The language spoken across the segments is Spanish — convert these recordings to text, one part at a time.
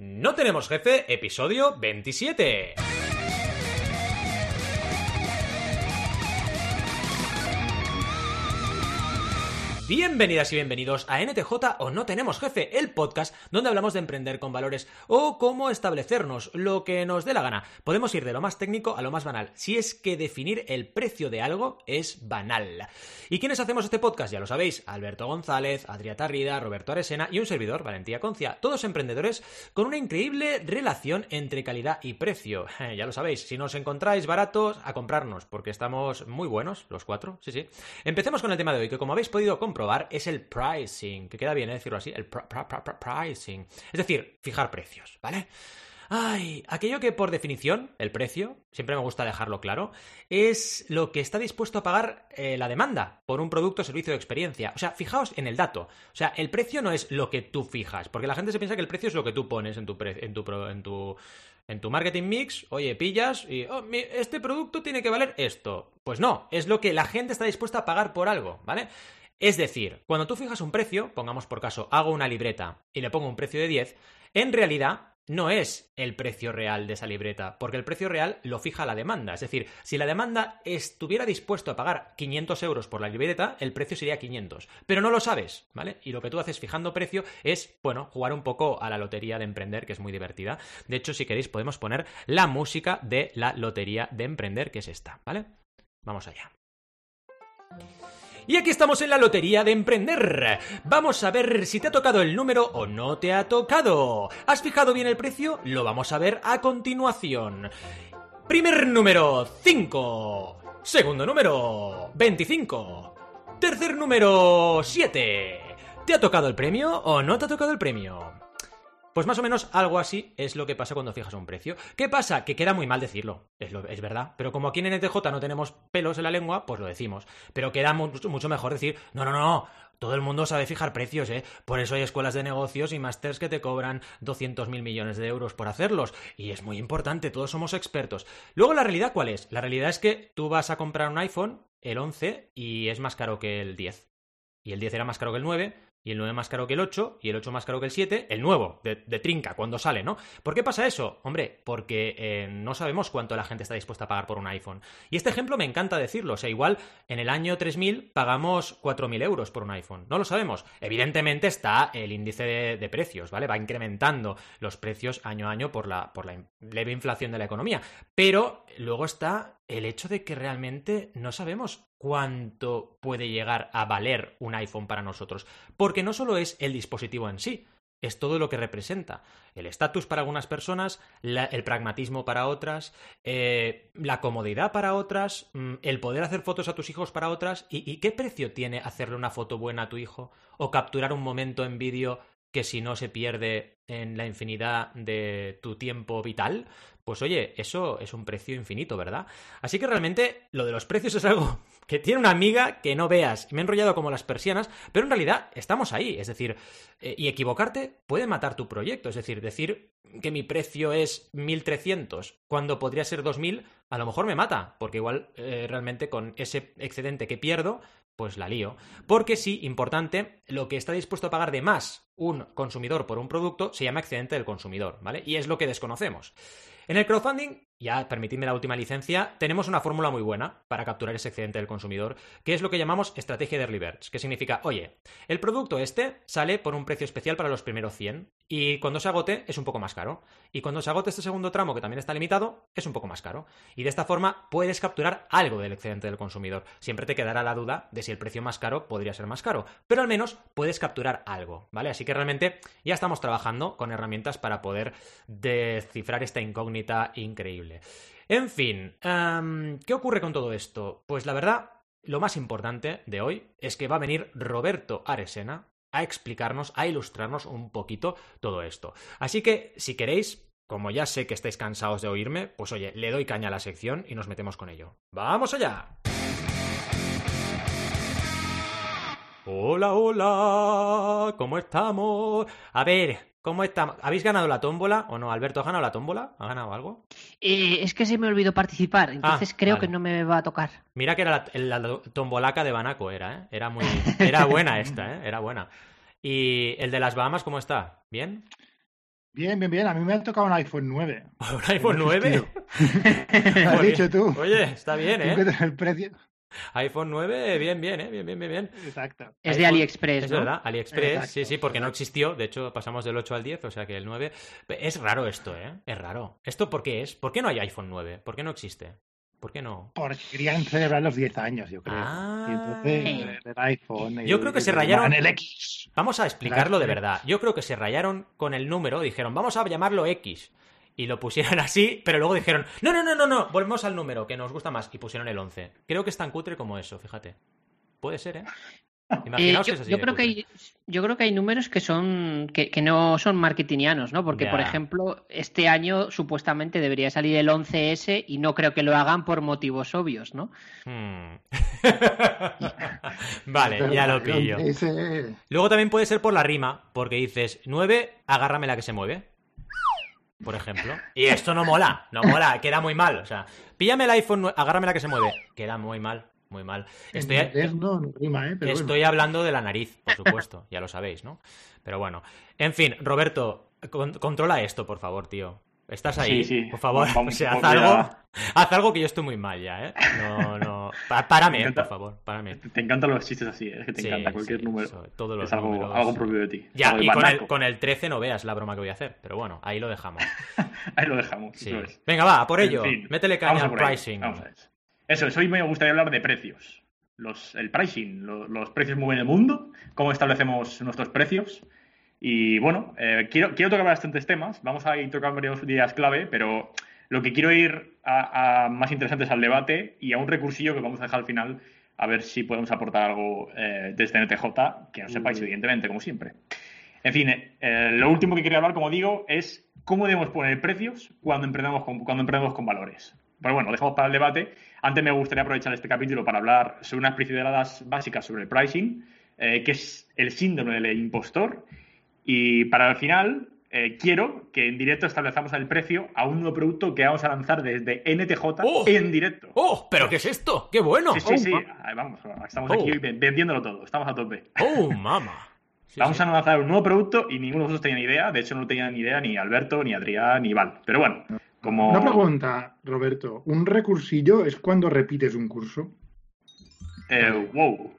No tenemos jefe, episodio 27. Bienvenidas y bienvenidos a NTJ o No Tenemos Jefe, el podcast donde hablamos de emprender con valores o cómo establecernos lo que nos dé la gana. Podemos ir de lo más técnico a lo más banal, si es que definir el precio de algo es banal. ¿Y quiénes hacemos este podcast? Ya lo sabéis, Alberto González, Adrià Tarrida, Roberto Aresena y un servidor, Valentía Concia, todos emprendedores con una increíble relación entre calidad y precio. ya lo sabéis, si nos encontráis baratos, a comprarnos, porque estamos muy buenos, los cuatro, sí, sí. Empecemos con el tema de hoy, que como habéis podido es el pricing, que queda bien ¿eh? decirlo así, el pricing. Es decir, fijar precios, ¿vale? Ay, aquello que por definición, el precio, siempre me gusta dejarlo claro, es lo que está dispuesto a pagar eh, la demanda por un producto, servicio o experiencia. O sea, fijaos en el dato. O sea, el precio no es lo que tú fijas, porque la gente se piensa que el precio es lo que tú pones en tu, en tu, en tu en tu marketing mix, oye, pillas y oh, este producto tiene que valer esto. Pues no, es lo que la gente está dispuesta a pagar por algo, ¿vale? Es decir, cuando tú fijas un precio, pongamos por caso, hago una libreta y le pongo un precio de 10, en realidad no es el precio real de esa libreta, porque el precio real lo fija la demanda. Es decir, si la demanda estuviera dispuesto a pagar 500 euros por la libreta, el precio sería 500. Pero no lo sabes, ¿vale? Y lo que tú haces fijando precio es, bueno, jugar un poco a la lotería de emprender, que es muy divertida. De hecho, si queréis, podemos poner la música de la lotería de emprender, que es esta, ¿vale? Vamos allá. Y aquí estamos en la lotería de emprender. Vamos a ver si te ha tocado el número o no te ha tocado. ¿Has fijado bien el precio? Lo vamos a ver a continuación. Primer número, 5. Segundo número, 25. Tercer número, 7. ¿Te ha tocado el premio o no te ha tocado el premio? Pues más o menos algo así es lo que pasa cuando fijas un precio. ¿Qué pasa? Que queda muy mal decirlo, es, verdad. Pero como aquí en NTJ no tenemos pelos en la lengua, pues lo decimos. Pero queda mucho mejor decir, no, no, no, todo el mundo sabe fijar precios, ¿eh? Por eso hay escuelas de negocios y másters que te cobran 200.000 millones de euros por hacerlos. Y es muy importante, todos somos expertos. Luego, ¿la realidad cuál es? La realidad es que tú vas a comprar un iPhone, el 11, y es más caro que el 10. Y el 10 era más caro que el 9, y el 9 más caro que el 8 y el 8 más caro que el 7, el nuevo, de, trinca, cuando sale, ¿no? ¿Por qué pasa eso? Hombre, porque eh, no sabemos cuánto la gente está dispuesta a pagar por un iPhone. Y este ejemplo me encanta decirlo, o sea, igual en el año 3000 pagamos 4.000 euros por un iPhone, no lo sabemos. Evidentemente está el índice de, precios, ¿vale? Va incrementando los precios año a año por la, por la leve inflación de la economía, pero luego está el hecho de que realmente no sabemos cuánto puede llegar a valer un iPhone para nosotros, porque no solo es el dispositivo en sí, es todo lo que representa. El estatus para algunas personas, el pragmatismo para otras, eh, la comodidad para otras, mm, el poder hacer fotos a tus hijos para otras, y, qué precio tiene hacerle una foto buena a tu hijo o capturar un momento en vídeo que si no se pierde en la infinidad de tu tiempo vital, pues oye, eso es un precio infinito, ¿verdad? Así que realmente lo de los precios es algo que tiene una amiga que no veas. Me he enrollado como las persianas, pero en realidad estamos ahí. Es decir, eh, y equivocarte puede matar tu proyecto. Es decir, decir que mi precio es 1300 cuando podría ser 2000, a lo mejor me mata, porque igual eh, realmente con ese excedente que pierdo, pues la lío. Porque sí, importante, lo que está dispuesto a pagar de más un consumidor por un producto se llama excedente del consumidor, ¿vale? Y es lo que desconocemos. En el crowdfunding ya permitidme la última licencia, tenemos una fórmula muy buena para capturar ese excedente del consumidor, que es lo que llamamos estrategia de early birds, que significa, oye, el producto este sale por un precio especial para los primeros 100 y cuando se agote es un poco más caro. Y cuando se agote este segundo tramo, que también está limitado, es un poco más caro. Y de esta forma puedes capturar algo del excedente del consumidor. Siempre te quedará la duda de si el precio más caro podría ser más caro, pero al menos puedes capturar algo, ¿vale? Así que realmente ya estamos trabajando con herramientas para poder descifrar esta incógnita increíble. En fin, ¿qué ocurre con todo esto? Pues la verdad, lo más importante de hoy es que va a venir Roberto Aresena a explicarnos, a ilustrarnos un poquito todo esto. Así que, si queréis, como ya sé que estáis cansados de oírme, pues oye, le doy caña a la sección y nos metemos con ello. ¡Vamos allá! Hola, hola, ¿cómo estamos? A ver, ¿Cómo estamos? ¿Habéis ganado la tómbola o no? ¿Alberto ha ganado la tómbola? ¿Ha ganado algo? Eh, es que se me olvidó participar, entonces ah, creo que no me va a tocar. Mira que era la, la, tombolaca de Banaco, era, ¿eh? Era muy. Era buena esta, ¿eh? Era buena. ¿Y el de las Bahamas cómo está? ¿Bien? Bien, bien, bien. A mí me ha tocado un iPhone 9. ¿Un iPhone 9? Lo has dicho tú. Oye, está bien, ¿eh? El precio iPhone 9, bien, bien, ¿eh? Bien, bien, bien, bien. Exacto. Es de AliExpress, Es ¿no? verdad, AliExpress, sí, sí, porque no existió. De hecho, pasamos del 8 al 10, o sea que el 9... Es raro esto, ¿eh? Es raro. ¿Esto por qué es? ¿Por qué no hay iPhone 9? ¿Por qué no existe? ¿Por qué no? Porque querían celebrar los 10 años, yo creo. Ah. Y entonces, el iPhone. Yo creo que se rayaron. El X. Vamos a explicarlo de verdad. Yo creo que se rayaron con el número, dijeron, vamos a llamarlo X. Y lo pusieron así, pero luego dijeron, no, no, no, no, no, volvemos al número, que nos gusta más. Y pusieron el 11. Creo que es tan cutre como eso, fíjate. Puede ser, ¿eh? Eh, yo, yo creo que hay, yo creo que hay números que son que, que no son marketingianos, ¿no? Porque, Ya. por ejemplo, este año supuestamente debería salir el 11S y no creo que lo hagan por motivos obvios, ¿no? Hmm. vale, ya lo pillo. Luego también puede ser por la rima, porque dices 9, agárrame la que se mueve. Por ejemplo. Y esto no mola, no mola, queda muy mal. O sea, píllame el iPhone, agárrame la que se mueve. Queda muy mal, muy mal. Estoy, no, no ¿eh? Pero Estoy hablando de la nariz, por supuesto, ya lo sabéis, ¿no? Pero bueno. En fin, Roberto, con- controla esto, por favor, tío. ¿Estás ahí? Sí, sí. Por favor, Vamos- o sea, haz a- algo, haz algo que yo estoy muy mal ya, ¿eh? No, no. Párame, Me encanta. por favor, párame. Te encantan los chistes así, ¿eh? es que te Sí, encanta cualquier número. eso, todos los es algo, números. algo propio de ti. Ya, y con el, banaco. con el 13 no veas la broma que voy a hacer, pero bueno, ahí lo dejamos. Ahí lo dejamos. Sí. eso es. Venga, va, por En ello. fin, Métele caña al pricing. vamos a ver. Eso es, hoy me gustaría hablar de precios. Los, el pricing, lo- los precios mueven el mundo, cómo establecemos nuestros precios. Y bueno, eh, quiero, quiero tocar bastantes temas, vamos a ir tocando varias ideas clave, pero lo que quiero ir a, a más interesante es al debate y a un recursillo que vamos a dejar al final, a ver si podemos aportar algo eh, desde NTJ, que no sepáis, evidentemente, como siempre. En fin, eh, lo último que quería hablar, como digo, es cómo debemos poner precios cuando emprendemos con, cuando emprendemos con valores. Pero bueno, dejamos para el debate. Antes me gustaría aprovechar este capítulo para hablar sobre unas pinceladas básicas sobre el pricing, eh, que es el síndrome del impostor. Y para el final, eh, quiero que en directo establezcamos el precio a un nuevo producto que vamos a lanzar desde NTJ ¡Oh! en directo. ¡Oh! ¿Pero qué es esto? ¡Qué bueno! Sí, sí, sí. Ahí vamos, estamos aquí Oh. vendiéndolo todo. Estamos a tope. ¡Oh, mama! Sí, Vamos sí. a lanzar un nuevo producto y ninguno de vosotros tenía ni idea. De hecho, no tenían ni idea ni Alberto, ni Adrián, ni Val. Pero bueno, como. Una pregunta, Roberto. ¿Un recursillo es cuando repites un curso? Eh, wow.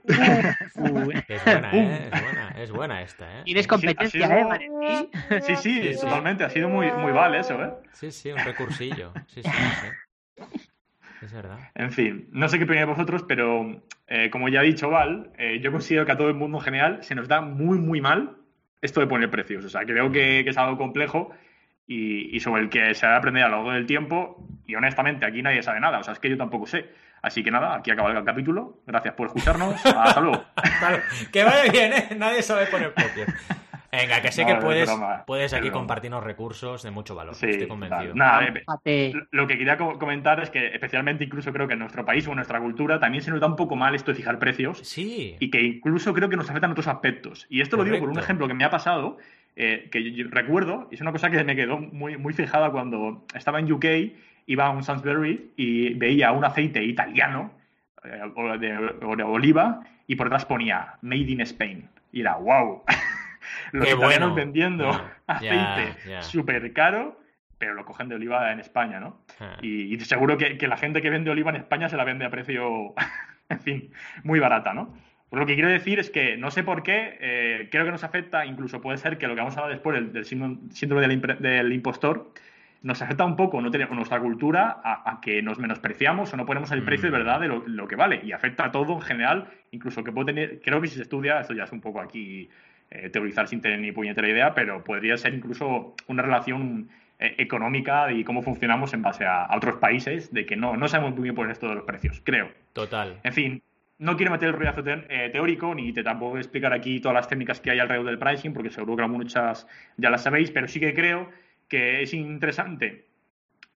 Uh, Es buena, ¿eh? Es buena, es buena esta, ¿eh? Tienes Sí, competencia, sido- ¿eh? Sí, sí, Sí, sí. totalmente. Ha sido muy, muy Val eso, ¿eh? Sí, sí, un recursillo. Sí, sí, sí. Es verdad. En fin, no sé qué opináis vosotros, pero eh, como ya ha dicho Val, eh, yo considero que a todo el mundo en general se nos da muy, muy mal esto de poner precios. O sea, creo que, que es algo complejo y, y sobre el que se ha de aprender a lo largo del tiempo. Y honestamente, aquí nadie sabe nada. O sea, es que yo tampoco sé. Así que nada, aquí acaba el capítulo. Gracias por escucharnos. Hasta luego. Que vaya bien, ¿eh? Nadie sabe poner precios. Venga, que sé No, que es puedes, puedes es aquí compartirnos recursos de mucho valor. Sí, Estoy convencido. nada, eh. Lo que quería co- comentar es que, especialmente incluso creo que en nuestro país o en nuestra cultura, también se nos da un poco mal esto de fijar precios Sí. y que incluso creo que nos afectan otros aspectos. Y esto lo digo por un Correcto. ejemplo que me ha pasado, eh, que yo, yo recuerdo, y es una cosa que me quedó muy, muy fijada cuando estaba en UK, iba a un Sainsbury y veía un aceite italiano eh, o de, o de oliva y por detrás ponía Made in Spain. Y era, wow. Los Qué italianos bueno. vendiendo aceite ya. súper caro, pero lo cogen de oliva en España, ¿no? Ah. Y, y seguro que, que la gente que vende oliva en España se la vende a precio, en fin, muy barata, ¿no? Pues lo que quiero decir es que no sé por qué, eh, creo que nos afecta, incluso puede ser que lo que vamos a hablar después, el, del síndrome, síndrome del, impre- del impostor, nos afecta un poco no tenemos nuestra cultura a, a que nos menospreciamos o no ponemos el precio de Mm. verdad de lo, lo que vale. Y afecta a todo en general, incluso que puede tener, creo que si se estudia, esto ya es un poco aquí eh, teorizar sin tener ni puñetera idea, pero podría ser incluso una relación eh, económica y cómo funcionamos en base a, a otros países, de que no, no sabemos muy bien poner esto de los precios, creo. Total. En fin, no quiero meter el rollazo te- eh, teórico ni te tampoco explicar aquí todas las técnicas que hay alrededor del pricing, porque seguro que muchas ya las sabéis, pero sí que creo que es interesante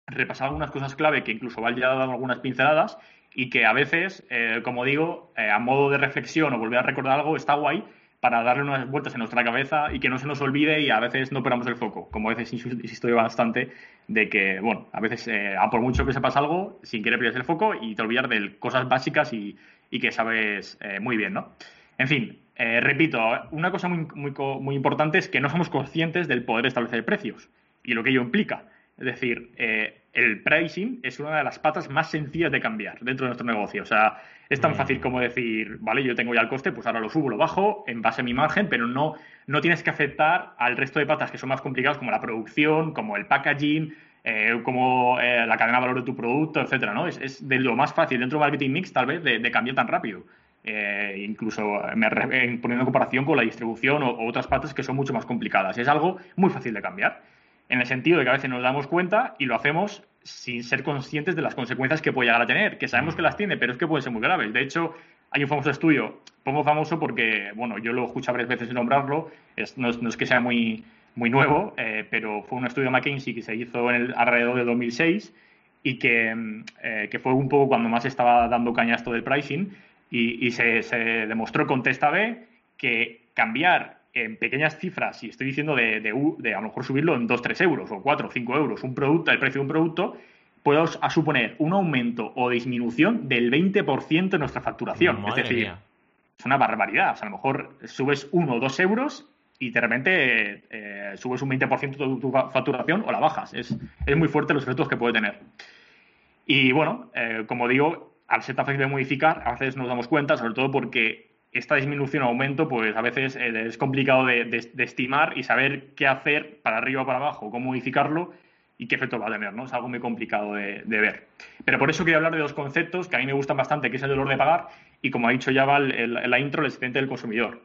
repasar algunas cosas clave que incluso Val ya ha dado algunas pinceladas y que a veces, eh, como digo, eh, a modo de reflexión o volver a recordar algo, está guay para darle unas vueltas en nuestra cabeza y que no se nos olvide y a veces no perdamos el foco. Como a veces insisto yo bastante de que, bueno, a veces, eh, a por mucho que sepas algo, sin querer pierdes el foco y te olvidas de cosas básicas y, y que sabes eh, muy bien, ¿no? En fin, repito, una cosa muy, muy, muy, importante es que no somos conscientes del poder de establecer precios y lo que ello implica. Es decir, eh, el pricing es una de las patas más sencillas de cambiar dentro de nuestro negocio. O sea, es tan mm. fácil como decir, vale, yo tengo ya el coste, pues ahora lo subo, lo bajo en base a mi margen, pero no, no tienes que afectar al resto de patas que son más complicadas, como la producción, como el packaging, eh, como la cadena de valor de tu producto, etcétera, ¿no? Es, de lo más fácil dentro de marketing mix, tal vez, de cambiar tan rápido. Eh, incluso me, poniendo en comparación con la distribución o, otras partes que son mucho más complicadas. Es algo muy fácil de cambiar, en el sentido de que a veces nos damos cuenta y lo hacemos sin ser conscientes de las consecuencias que puede llegar a tener, que sabemos que las tiene, pero es que pueden ser muy graves. De hecho, hay un famoso estudio, pongo famoso porque, bueno, yo lo he escuchado varias veces nombrarlo, no, es, que sea muy, muy nuevo, eh, pero fue un estudio de McKinsey que se hizo en el, alrededor de 2006 y que, eh, que fue un poco cuando más estaba dando caña esto del pricing, y, se, demostró con testa B que cambiar en pequeñas cifras, y estoy diciendo de, de, a lo mejor subirlo en 2, 3 euros o 4 o 5 euros, un producto, el precio de un producto, puede a suponer un aumento o disminución del 20% de nuestra facturación. es decir, es una barbaridad. O sea, a lo mejor subes 1 o 2 euros y de repente eh, subes un 20% de tu facturación o la bajas. Es, es, muy fuerte los efectos que puede tener. Y bueno, eh, como digo, al ser tan fácil de modificar, a veces nos damos cuenta, sobre todo porque esta disminución o aumento, pues a veces eh, es complicado de, estimar y saber qué hacer para arriba o para abajo, cómo modificarlo y qué efecto va a tener, ¿no? Es algo muy complicado de, ver. Pero por eso quería hablar de dos conceptos que a mí me gustan bastante, que es el dolor de pagar y, como ha dicho ya Val en la intro, el excedente del consumidor.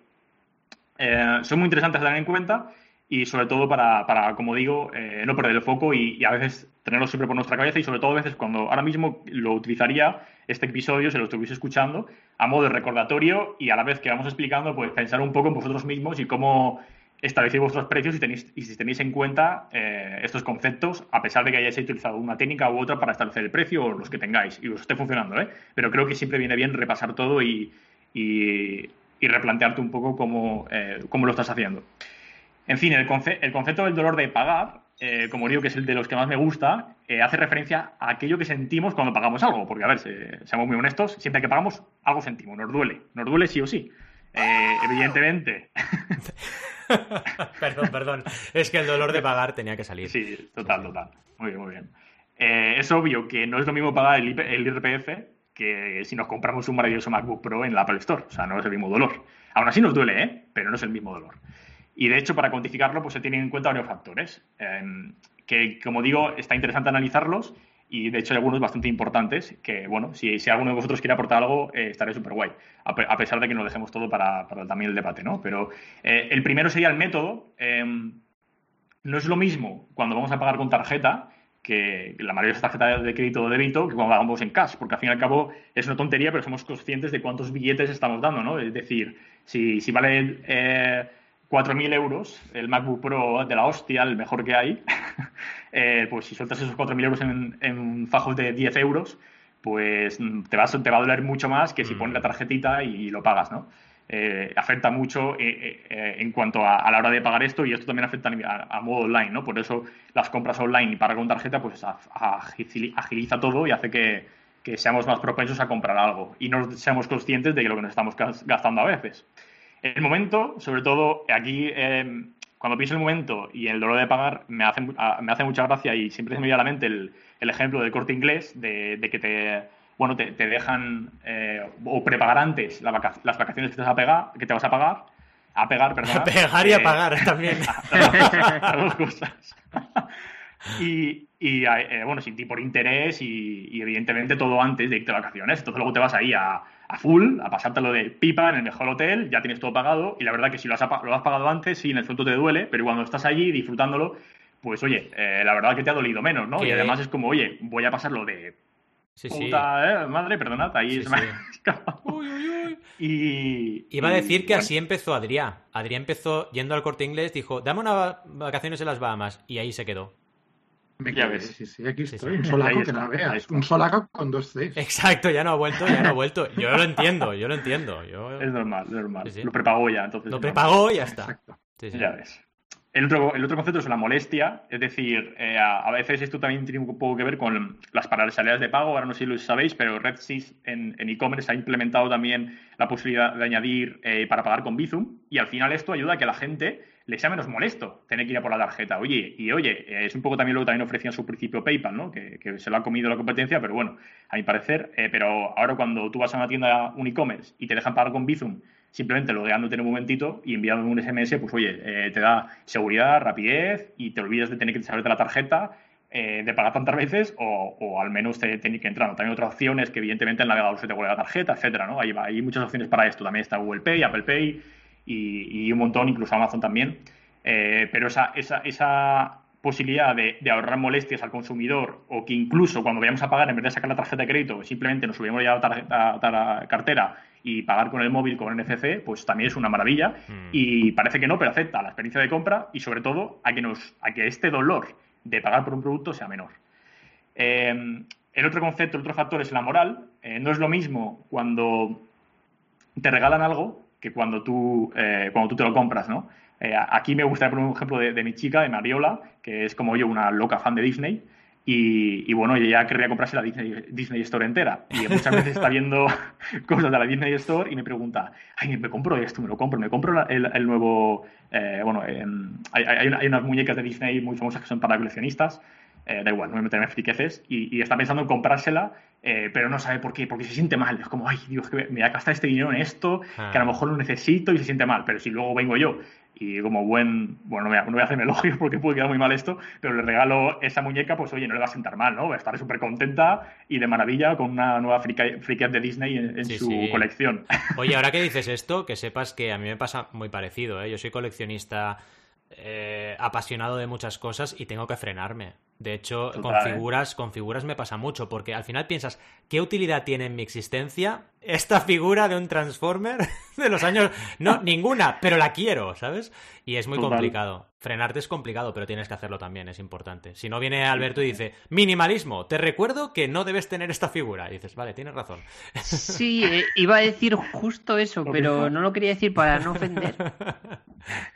Eh, son muy interesantes de tener en cuenta y sobre todo para, para como digo, eh, no perder el foco y, a veces tenerlo siempre por nuestra cabeza y sobre todo a veces cuando ahora mismo lo utilizaría este episodio, si lo estuviese escuchando, a modo de recordatorio y a la vez que vamos explicando, pues pensar un poco en vosotros mismos y cómo establecéis vuestros precios y, tenéis, y si tenéis en cuenta eh, estos conceptos, a pesar de que hayáis utilizado una técnica u otra para establecer el precio o los que tengáis y os esté funcionando, ¿eh? Pero creo que siempre viene bien repasar todo y, y, replantearte un poco cómo, eh, cómo lo estás haciendo. En fin, el, concepto del dolor de pagar, eh, como digo que es el de los que más me gusta, eh, hace referencia a aquello que sentimos cuando pagamos algo. Porque, a ver, seamos muy honestos, siempre que pagamos, algo sentimos, nos duele. Nos duele sí o sí. Eh, evidentemente. perdón, perdón. Es que el dolor de pagar tenía que salir. Sí, total, total. Muy bien, muy bien. es obvio que no es lo mismo pagar el, el IRPF que si nos compramos un maravilloso MacBook Pro en la Apple Store. O sea, no es el mismo dolor. Aún así nos duele, ¿eh? Pero no es el mismo dolor. Y de hecho, para cuantificarlo, pues se tienen en cuenta varios factores, em, que como digo, está interesante analizarlos y de hecho hay algunos bastante importantes que, bueno, si, si alguno de vosotros quiere aportar algo, eh, estaré súper guay, a, pesar de que nos dejemos todo para, para también el debate, ¿no? Pero eh, el primero sería el método. Em, no es lo mismo cuando vamos a pagar con tarjeta, que la mayoría de tarjetas de crédito o débito, que cuando pagamos en cash, porque al fin y al cabo es una tontería, pero somos conscientes de cuántos billetes estamos dando, ¿no? Es decir, si, si vale... Eh, 4.000 euros, el MacBook Pro de la hostia, el mejor que hay, eh, pues si sueltas esos 4.000 euros en, fajos de 10 euros, pues te va, te va a doler mucho más que si mm. pones la tarjetita y lo pagas, ¿no? Eh, afecta mucho eh, en cuanto a, la hora de pagar esto y esto también afecta a, modo online, ¿no? Por eso las compras online y pagar con tarjeta pues agiliza todo y hace que, que seamos más propensos a comprar algo y no seamos conscientes de lo que nos estamos gastando a veces. El momento, sobre todo aquí, em, cuando pienso en el momento y el dolor de pagar, me hace, me hace mucha gracia y siempre se me viene a la mente el, ejemplo del corte inglés, de, que te, bueno, te, dejan eh, o prepagar antes las vacaciones que te vas a pegar, que te vas a pagar, a pegar, perdón. A pegar y a eh, pagar también. las dos cosas. y, eh, bueno, sin ti por interés y, evidentemente todo antes de irte de vacaciones. Entonces luego te vas ahí a, a full, a pasártelo de pipa en el mejor hotel, ya tienes todo pagado y la verdad que si lo has, lo has pagado antes, sí, en el fondo te duele, pero cuando estás allí disfrutándolo, pues oye, eh, la verdad que te ha dolido menos, ¿no? Y además es como, oye, voy a pasarlo de sí, puta, Eh, madre, perdonad, ahí se me uy, uy, uy. Y, Iba a decir que así empezó Adrián. Adrián empezó yendo al corte inglés, dijo, dame unas vacaciones en las Bahamas y ahí se quedó. Me ya ves. Sí, sí, aquí estoy. Un solaco que no veas. Un solaco con dos Cs. Exacto, ya no ha vuelto, ya no ha vuelto. Yo lo entiendo, yo lo entiendo. Yo... Es normal, es normal. Lo prepagó ya, entonces. Lo prepagó y ya está. Exacto. Ya ves. el otro, el otro concepto es la molestia, es decir, eh, a, veces esto también tiene un poco que ver con las paralelidades de pago, ahora no sé si lo sabéis, pero RedSys en e-commerce ha implementado también la posibilidad de añadir eh, para pagar con Bizum y al final esto ayuda a que la gente le sea menos molesto tener que ir a por la tarjeta. Oye, y oye, eh, es un poco también lo que también ofrecían su principio PayPal, ¿no? Que, se lo ha comido la competencia, pero bueno, a mi parecer, pero ahora cuando tú vas a una tienda, un e-commerce y te dejan pagar con Bizum simplemente logueándote en un momentito y enviando un SMS, pues oye, eh, te da seguridad, rapidez y te olvidas de tener que saberte la tarjeta, eh, de pagar tantas veces o, al menos te tiene que entrar. También otras opciones que evidentemente el navegador se te vuelve la tarjeta, etcétera, ¿no? Hay, hay muchas opciones para esto. También está Google Pay, Apple Pay y, un montón, incluso Amazon también. Eh, pero esa, esa, esa posibilidad de, ahorrar molestias al consumidor o que incluso cuando vayamos a pagar, en vez de sacar la tarjeta de crédito, simplemente nos subimos ya a la cartera y pagar con el móvil con NFC, pues también es una maravilla. Mm. Y parece que no, pero acepta la experiencia de compra y sobre todo a que, nos, a que este dolor de pagar por un producto sea menor. Em, el otro concepto, el otro factor es la moral. Eh, no es lo mismo cuando te regalan algo que cuando tú, eh, cuando tú te lo compras, ¿no? Eh, aquí me gustaría poner un ejemplo de, de, mi chica, de Mariola, que es como yo, una loca fan de Disney. Y, bueno, ella querría comprarse la Disney, Store entera. Y muchas veces está viendo cosas de la Disney Store y me pregunta, ay, me compro esto, me lo compro, me compro el, nuevo... Eh, bueno, em, hay, unas muñecas de Disney muy famosas que son para coleccionistas. Eh, da igual, no me meteré en friqueces. Y, está pensando en comprársela, eh, pero no sabe por qué, porque se siente mal. Es como, ay, Dios, que me voy a gastar este dinero en esto, que a lo ah. mejor lo necesito y se siente mal. Pero si luego vengo yo y como buen, bueno, no voy, a, hacerme elogio porque puede quedar muy mal esto, pero le regalo esa muñeca, pues oye, no le va a sentar mal, ¿no? Va a estar súper contenta y de maravilla con una nueva Freakat de Disney en, su colección. Oye, ahora que dices esto, que sepas que a mí me pasa muy parecido, ¿eh? Yo soy coleccionista eh, apasionado de muchas cosas y tengo que frenarme. De hecho, con ¿eh? figuras, con figuras me pasa mucho, porque al final piensas, ¿qué utilidad tiene en mi existencia esta figura de un Transformer de los años? No, ninguna, pero la quiero, ¿sabes? Y es muy complicado. Frenarte es complicado, pero tienes que hacerlo también, es importante. Si no viene Alberto y dice, minimalismo, te recuerdo que no debes tener esta figura. Y dices, vale, tienes razón. Sí, eh, iba a decir justo eso, pero no lo quería decir para no ofender.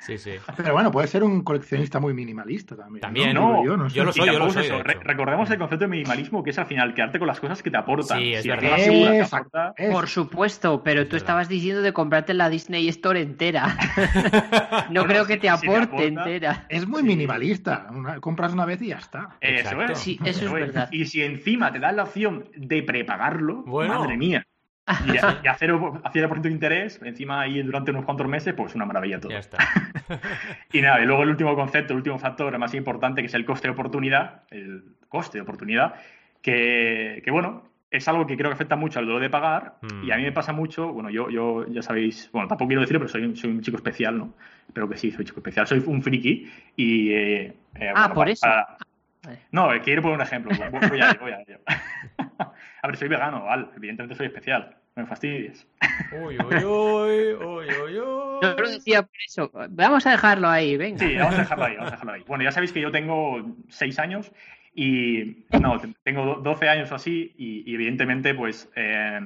Sí, sí. Pero bueno, puede ser un coleccionista muy minimalista también. También, ¿no? Yo, lo soy, yo lo soy. recordemos el concepto de minimalismo, que es al final quedarte con las cosas que te aportan. Sí, es verdad. Por supuesto, pero tú estabas diciendo de comprarte la Disney Store entera. no creo que te aporte entera. Es muy minimalista. compras una vez y ya está. Eso es. Sí, eso es verdad. Y si encima te dan la opción de prepagarlo, madre mía. Y, a, a, cero, de interés, encima ahí durante unos cuantos meses, pues una maravilla todo. Ya está. y nada, y luego el último concepto, el último factor más importante, que es el coste de oportunidad, el coste de oportunidad, que, que bueno, es algo que creo que afecta mucho al dolor de pagar y a mí me pasa mucho, bueno, yo, yo ya sabéis, bueno, tampoco quiero decirlo, pero soy, soy un chico especial, ¿no? Pero que sí, soy chico especial, soy un friki y... Eh, eh, ah, por eso. No, quiero poner un ejemplo, voy a voy a a ver, soy vegano, Val, evidentemente soy especial, no me fastidies. Uy, uy, uy, uy, uy, uy. Yo lo decía por eso, vamos a dejarlo ahí, venga. Sí, vamos a dejarlo ahí, vamos a dejarlo ahí. Bueno, ya sabéis que yo tengo seis años y no, tengo 12 años o así y, evidentemente, pues eh,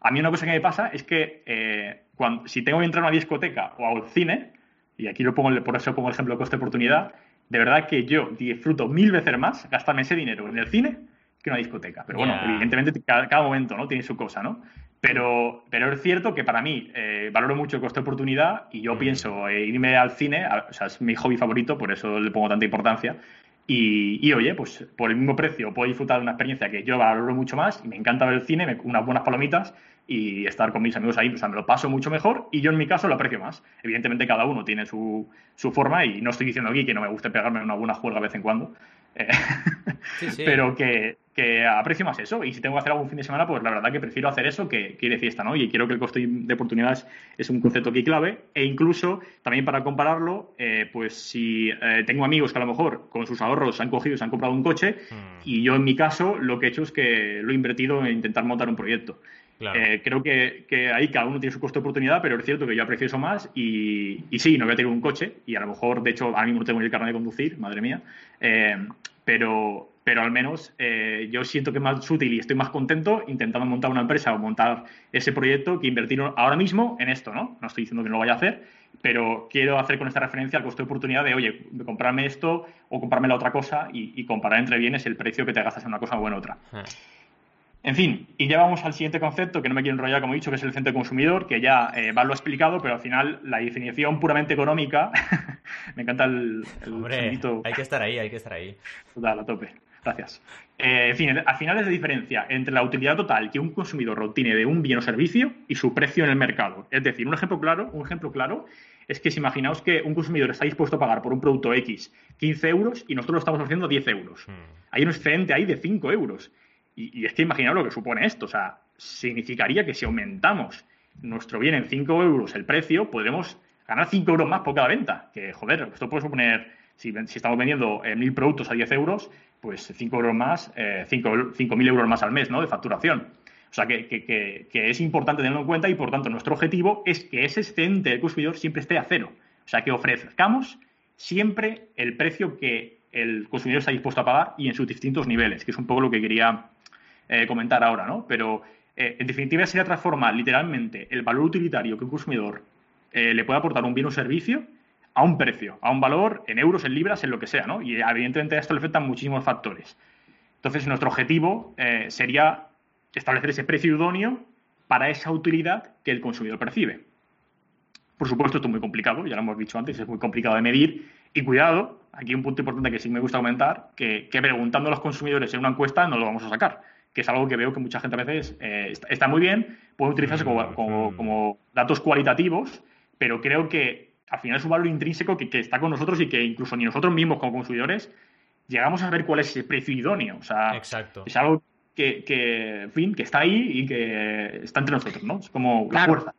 a mí una cosa que me pasa es que eh, cuando, si tengo que entrar a una discoteca o al cine, y aquí lo pongo, por eso pongo el ejemplo de coste-oportunidad, de verdad que yo disfruto mil veces más gastarme ese dinero en el cine que una discoteca. Pero bueno, evidentemente cada, momento ¿no? tiene su cosa, ¿no? Pero, pero es cierto que para mí eh, valoro mucho el coste-oportunidad y yo pienso irme al cine, o sea, es mi hobby favorito, por eso le pongo tanta importancia, y, oye, pues por el mismo precio puedo disfrutar de una experiencia que yo valoro mucho más y me encanta ver el cine, unas buenas palomitas y estar con mis amigos ahí, o sea, me lo paso mucho mejor y yo en mi caso lo aprecio más. Evidentemente cada uno tiene su, su forma y no estoy diciendo aquí que no me guste pegarme una buena juega de vez en cuando, eh, pero que, que, aprecio más eso. Y si tengo que hacer algún fin de semana, pues la verdad que prefiero hacer eso que, que ir de fiesta, ¿no? Y quiero que el coste de oportunidades es un concepto que clave. E incluso, también para compararlo, eh, pues si eh, tengo amigos que a lo mejor con sus ahorros han cogido, se han comprado un coche, mm. y yo en mi caso lo que he hecho es que lo he invertido en intentar montar un proyecto. Creo que, que, ahí cada uno tiene su coste de oportunidad, pero es cierto que yo aprecio eso más y, y, sí, no voy a tener un coche y a lo mejor, de hecho, ahora mismo no tengo ni el carnet de conducir, madre mía, pero, pero al menos eh, yo siento que es más útil y estoy más contento intentando montar una empresa o montar ese proyecto que invertir ahora mismo en esto, ¿no? No estoy diciendo que no lo vaya a hacer, pero quiero hacer con esta referencia al coste de oportunidad de, oye, comprarme esto o comprarme la otra cosa y, comparar entre bienes el precio que te gastas en una cosa o en otra. Ah. En fin, y ya vamos al siguiente concepto, que no me quiero enrollar, como he dicho, que es el centro consumidor, que ya eh, Val lo ha explicado, pero al final la definición puramente económica, me encanta el... Hombre, hay que estar ahí, hay que estar ahí. Total, a tope. Gracias. Eh, en fin, al final es la diferencia entre la utilidad total que un consumidor obtiene de un bien o servicio y su precio en el mercado. Es decir, un ejemplo claro, un ejemplo claro es que si imaginaos que un consumidor está dispuesto a pagar por un producto X 15 euros y nosotros lo estamos ofreciendo 10 euros. Hmm. Hay un excedente ahí de 5 euros. Y, es que imaginaos lo que supone esto. O sea, significaría que si aumentamos nuestro bien en 5 euros el precio, podemos ganar 5 euros más por cada venta. Que, joder, esto puede suponer, si, estamos vendiendo eh, mil productos a 10 euros, pues 5 euros más, eh, 5.000 euros más al mes, ¿no? De facturación. O sea, que, que, que, es importante tenerlo en cuenta y, por tanto, nuestro objetivo es que ese excedente del consumidor siempre esté a cero. O sea, que ofrezcamos siempre el precio que el consumidor está dispuesto a pagar y en sus distintos niveles, que es un poco lo que quería eh, comentar ahora, ¿no? Pero eh, en definitiva sería transformar literalmente el valor utilitario que un consumidor eh, le puede aportar un bien o servicio a un precio, a un valor en euros, en libras, en lo que sea, ¿no? Y evidentemente a esto le afectan muchísimos factores. Entonces, nuestro objetivo sería establecer ese precio idóneo para esa utilidad que el consumidor percibe. Por supuesto, esto es muy complicado, ya lo hemos dicho antes, es muy complicado de medir. Y cuidado, aquí un punto importante que sí me gusta comentar, que preguntando a los consumidores en una encuesta no lo vamos a sacar que es algo que veo que mucha gente a veces eh, está, muy bien, puede utilizarse como, datos cualitativos, pero creo que al final es un valor intrínseco que, está con nosotros y que incluso ni nosotros mismos como consumidores llegamos a ver cuál es ese precio idóneo. O sea, es algo que, fin, que está ahí y que está entre nosotros, ¿no? Es como la fuerza.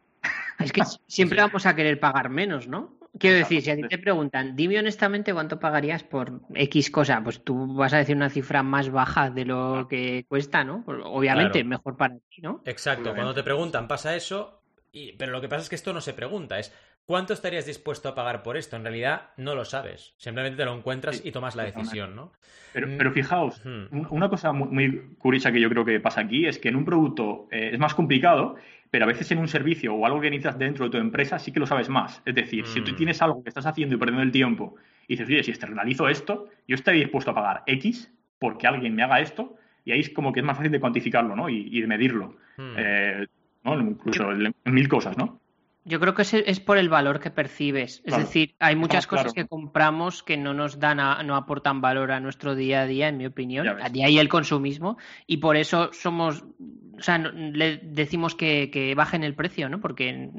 Es que siempre vamos a querer pagar menos, ¿no? Quiero decir, si a ti te preguntan, dime honestamente cuánto pagarías por X cosa, pues tú vas a decir una cifra más baja de lo que cuesta, ¿no? Obviamente, mejor para ti, ¿no? Exacto, cuando te preguntan pasa eso, y... pero lo que pasa es que esto no se pregunta, es ¿cuánto estarías dispuesto a pagar por esto? En realidad no lo sabes, simplemente te lo encuentras y tomas la decisión, ¿no? Pero, pero fijaos, una cosa muy, curiosa que yo creo que pasa aquí es que en un producto eh, es más complicado pero a veces en un servicio o algo que necesitas dentro de tu empresa sí que lo sabes más. Es decir, si tú mm. tienes algo que estás haciendo y perdiendo el tiempo y dices, oye, si externalizo esto, yo estoy dispuesto a pagar X porque alguien me haga esto, y ahí es como que es más fácil de cuantificarlo, ¿no? Y, de medirlo. Mm. Eh, ¿no? Incluso en mil cosas, ¿no? Yo creo que es, por el valor que percibes. Es decir, hay muchas cosas que compramos que no nos dan, no aportan valor a nuestro día a día, en mi opinión. De ahí el consumismo. Y por eso somos, o sea, le decimos que, que bajen el precio, ¿no? Porque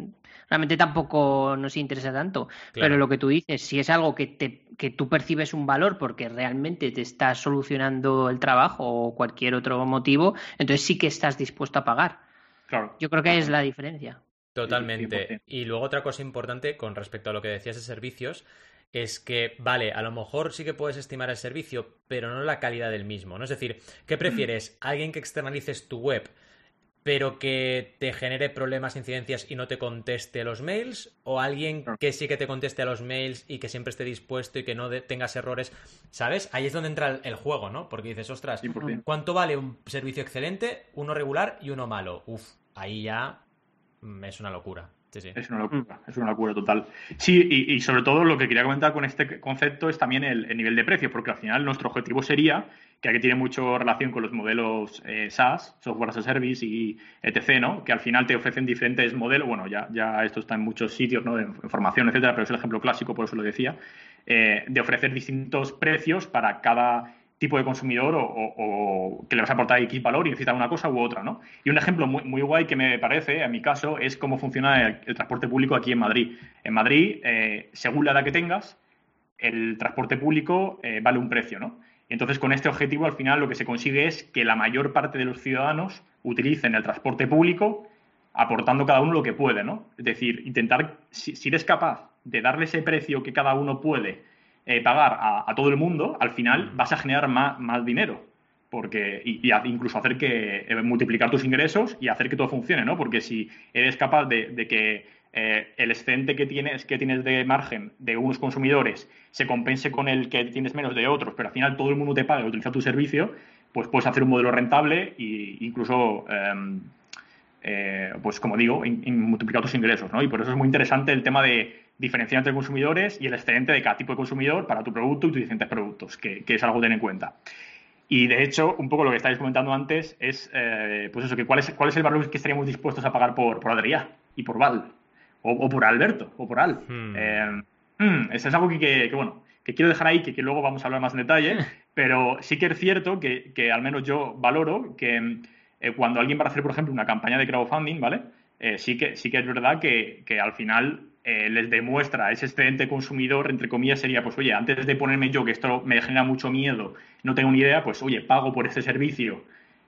realmente tampoco nos interesa tanto. Pero lo que tú dices, si es algo que, te, que tú percibes un valor porque realmente te está solucionando el trabajo o cualquier otro motivo, entonces sí que estás dispuesto a pagar. Claro. Yo creo que es la diferencia. Totalmente. Y luego otra cosa importante con respecto a lo que decías de servicios es que, vale, a lo mejor sí que puedes estimar el servicio, pero no la calidad del mismo, ¿no? Es decir, ¿qué prefieres? ¿Alguien que externalices tu web, pero que te genere problemas, incidencias y no te conteste los mails? ¿O alguien que sí que te conteste a los mails y que siempre esté dispuesto y que no tengas errores? ¿Sabes? Ahí es donde entra el, juego, ¿no? Porque dices, ostras, ¿cuánto vale un servicio excelente, uno regular y uno malo? Uf, ahí ya es una locura. Es una locura, es una locura total. Sí, y, sobre todo lo que quería comentar con este concepto es también el, nivel de precio, porque al final nuestro objetivo sería, que aquí tiene mucho relación con los modelos eh, SaaS, Software as a Service y etc., ¿no? Que al final te ofrecen diferentes modelos, bueno, ya, ya esto está en muchos sitios, ¿no? De información, etcétera, pero es el ejemplo clásico, por eso lo decía, eh, de ofrecer distintos precios para cada tipo de consumidor o, que le vas a aportar X valor y necesita una cosa u otra, ¿no? Y un ejemplo muy, muy guay que me parece, en mi caso, es cómo funciona el, transporte público aquí en Madrid. En Madrid, eh, según la edad que tengas, el transporte público eh, vale un precio, ¿no? Entonces, con este objetivo, al final, lo que se consigue es que la mayor parte de los ciudadanos utilicen el transporte público aportando cada uno lo que puede, ¿no? Es decir, intentar, si eres capaz de darle ese precio que cada uno puede eh, pagar a, todo el mundo, al final vas a generar más, dinero. Porque, y, incluso hacer que eh, multiplicar tus ingresos y hacer que todo funcione, ¿no? Porque si eres capaz de, que eh, el excedente que tienes, que tienes de margen de unos consumidores se compense con el que tienes menos de otros, pero al final todo el mundo te paga y utiliza tu servicio, pues puedes hacer un modelo rentable e incluso, em, pues como digo, multiplicar tus ingresos, ¿no? Y por eso es muy interesante el tema de diferenciar entre consumidores y el excedente de cada tipo de consumidor para tu producto y tus diferentes productos, que, es algo a tener en cuenta. Y de hecho, un poco lo que estáis comentando antes es, eh, pues eso, que cuál es, cuál es el valor que estaríamos dispuestos a pagar por, por Adrià y por Val, o, por Alberto, o por Al. Hmm. Eh, hmm, eso es algo que, bueno, que quiero dejar ahí, que, que, luego vamos a hablar más en detalle, pero sí que es cierto que, que al menos yo valoro que eh, cuando alguien va a hacer, por ejemplo, una campaña de crowdfunding, ¿vale? sí, que, sí que es verdad que, que al final eh, les demuestra ese excedente consumidor, entre comillas, sería, pues oye, antes de ponerme yo, que esto me genera mucho miedo, no tengo ni idea, pues oye, pago por este servicio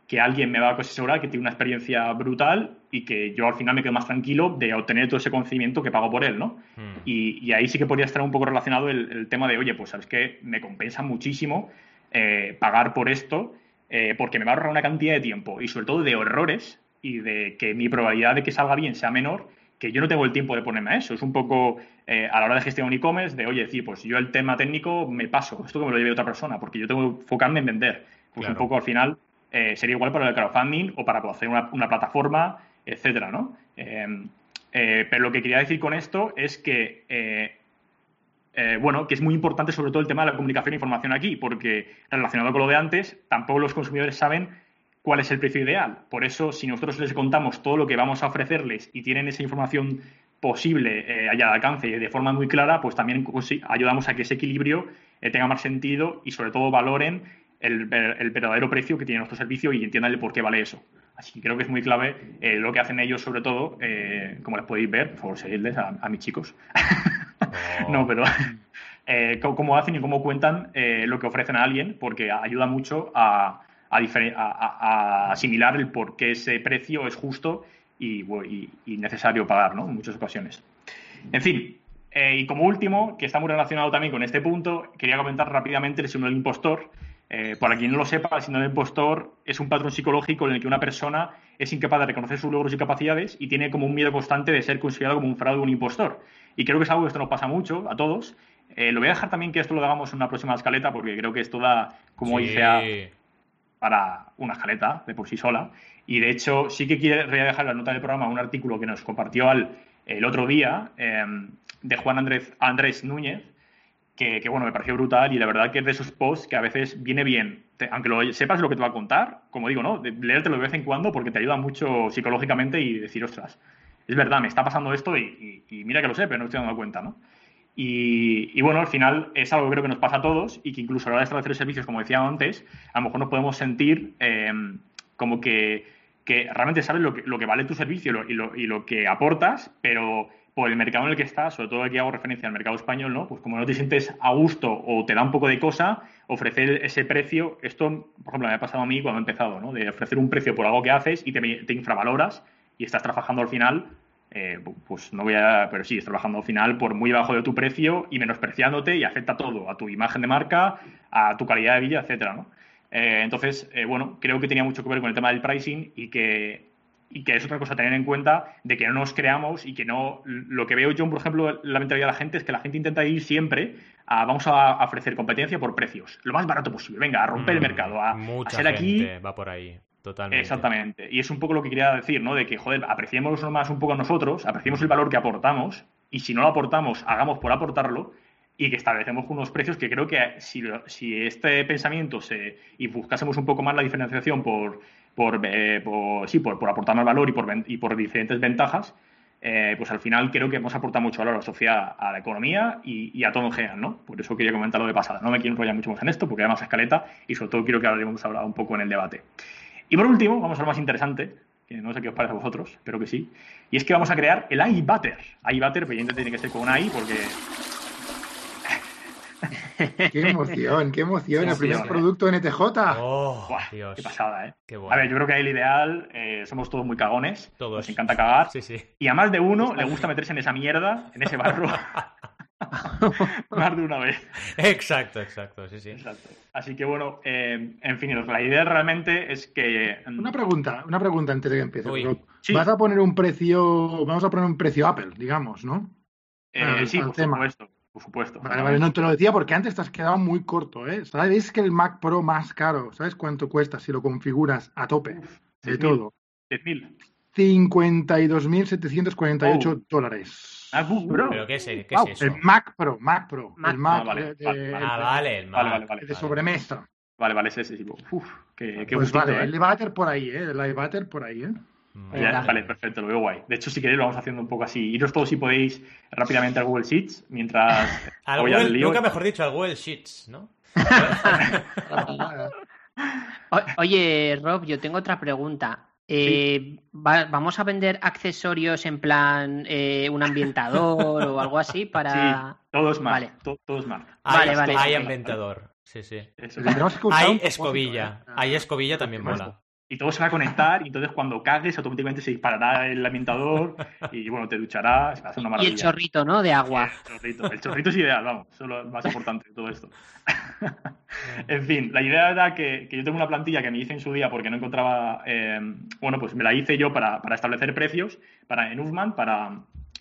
que alguien me va a asesorar, que tiene una experiencia brutal y que yo al final me quedo más tranquilo de obtener todo ese conocimiento que pago por él, ¿no? Hmm. Y, ahí sí que podría estar un poco relacionado el, tema de, oye, pues sabes que me compensa muchísimo eh, pagar por esto eh, porque me va a ahorrar una cantidad de tiempo y sobre todo de errores y de que mi probabilidad de que salga bien sea menor que yo no tengo el tiempo de ponerme a eso. Es un poco eh, a la hora de gestionar un e-commerce de, oye, decir, pues yo el tema técnico me paso, esto que me lo lleve otra persona, porque yo tengo que enfocarme en vender. Pues un poco al final eh, sería igual para el crowdfunding o para hacer una, plataforma, etcétera, ¿no? Em, eh, pero lo que quería decir con esto es que, bueno, que es muy importante sobre todo el tema de la comunicación e información aquí, porque relacionado con lo de antes, tampoco los consumidores saben cuál es el precio ideal. Por eso, si nosotros les contamos todo lo que vamos a ofrecerles y tienen esa información posible eh, allá al alcance y de forma muy clara, pues también pues ayudamos a que ese equilibrio eh, tenga más sentido y sobre todo valoren el, verdadero precio que tiene nuestro servicio y entiendan el por qué vale eso. Así que creo que es muy clave eh, lo que hacen ellos, sobre todo, como les podéis ver, por favor, seguidles a, mis chicos. Oh. no, pero cómo hacen y cómo cuentan lo que ofrecen a alguien, porque ayuda mucho a, a, asimilar el por qué ese precio es justo y, necesario pagar, ¿no? En muchas ocasiones. En fin, eh, y como último, que está muy relacionado también con este punto, quería comentar rápidamente el síndrome del impostor. Eh, para quien no lo sepa, el síndrome del impostor es un patrón psicológico en el que una persona es incapaz de reconocer sus logros y capacidades y tiene como un miedo constante de ser considerado como un fraude o un impostor. Y creo que es algo que esto nos pasa mucho a todos. Eh, lo voy a dejar también que esto lo hagamos en una próxima escaleta porque creo que esto da, como dice a para una escaleta de por sí sola. Y de hecho, sí que a dejar la nota del programa un artículo que nos compartió el otro día em, de Juan Andrés, Núñez, que, bueno, me pareció brutal y la verdad que es de esos posts que a veces viene bien, aunque lo, sepas lo que te va a contar, como digo, ¿no? De, leértelo de vez en cuando porque te ayuda mucho psicológicamente y decir, ostras, es verdad, me está pasando esto y, y mira que lo sé, pero no estoy dando cuenta, ¿no? Y, bueno, al final es algo que creo que nos pasa a todos y que incluso a la hora de establecer servicios, como decía antes, a lo mejor nos podemos sentir eh, como que, realmente sabes lo que, lo que vale tu servicio y lo, que aportas, pero por el mercado en el que estás, sobre todo aquí hago referencia al mercado español, ¿no? Pues como no te sientes a gusto o te da un poco de cosa, ofrecer ese precio, esto, por ejemplo, me ha pasado a mí cuando he empezado, ¿no? De ofrecer un precio por algo que haces y te infravaloras y estás trabajando al final eh, pues no voy a, pero sí, estás trabajando al final por muy bajo de tu precio y menospreciándote y afecta todo, a tu imagen de marca, a tu calidad de vida, etcétera, ¿no? Eh, entonces, eh, bueno, creo que tenía mucho que ver con el tema del pricing y que, y que es otra cosa a tener en cuenta de que no nos creamos y que no, lo que veo yo, por ejemplo, la mentalidad de la gente es que la gente intenta ir siempre a, vamos a ofrecer competencia por precios, lo más barato posible, venga, a romper el mm, mercado, a, ser aquí. Va por ahí. Totalmente. Exactamente. Y es un poco lo que quería decir, ¿no? De que, joder, apreciemos más un poco a nosotros, apreciemos el valor que aportamos, y si no lo aportamos, hagamos por aportarlo, y que establecemos unos precios que creo que si, si este pensamiento se, y buscásemos un poco más la diferenciación por, por, eh, sí, por, por, aportar más valor y por, por diferentes ventajas, eh, pues al final creo que hemos aportado mucho valor a la sociedad, a la economía y, a todo en general, ¿no? Por eso quería comentarlo de pasada. No me quiero enrollar mucho más en esto porque hay más escaleta y sobre todo quiero que ahora un poco en el debate. Y por último, vamos a lo más interesante, que no sé qué os parece a vosotros, espero que sí, y es que vamos a crear el iButter. iButter, evidentemente tiene que ser con una i porque... qué emoción, qué emoción, el primer producto de NTJ. Oh, Dios. Qué pasada, ¿eh? A ver, yo creo que ahí el ideal, eh, somos todos muy cagones, todos. nos encanta cagar, sí, sí. y a más de uno le gusta meterse en esa mierda, en ese barro. Más de una vez. Exacto, exacto, sí, sí. Así que bueno, eh, en fin, la idea realmente es que. Mm, una pregunta, una pregunta antes de que empiece. Vas a poner un precio, vamos a poner un precio Apple, digamos, ¿no? Eh, sí, por supuesto. Por supuesto. Vale, vale, no te lo decía porque antes te has quedado muy corto, ¿eh? Sabes que el Mac Pro más caro, ¿sabes cuánto cuesta si lo configuras a tope? de todo. 10.000. 52.748 dólares. MacBook Pro. ¿Pero qué es, qué es eso? El Mac Pro, Mac Pro. Mac el Mac Ah, vale, de, vale, de- Ah, el- vale, el Mac. Vale, vale, de sobremesa. Vale, vale, ese, ese, sí. Uf, qué, qué Pues gustito, vale, ¿eh? el iBatter por ahí, ¿eh? El iBatter por ahí, ¿eh? Ya, mía. vale, perfecto, lo veo guay. De hecho, si queréis, lo vamos haciendo un poco así. Iros todos, si podéis, rápidamente al Google Sheets, mientras Al voy al Google, lío. nunca mejor dicho, al Google Sheets, ¿no? O- Oye, Rob, yo tengo otra pregunta. Eh, va- ¿Vamos a vender accesorios en plan eh, un ambientador o algo así para...? Sí, todo es. Vale. Todo, todo es Mac. Vale, hay, vale, Hay vale. ambientador. Sí, sí. Eso. Hay escobilla. Hay escobilla también mola. Y todo se va a conectar, y entonces cuando cagues, automáticamente se disparará el ambientador, y bueno, te ducharás, ser una Y maravilla. el chorrito, ¿no? De agua. El chorrito, el chorrito es ideal, vamos, eso es lo más importante de todo esto. en fin, la idea era que, que yo tengo una plantilla que me hice en su día porque no encontraba, eh, bueno, pues me la hice yo para, para establecer precios para, en Ufman, para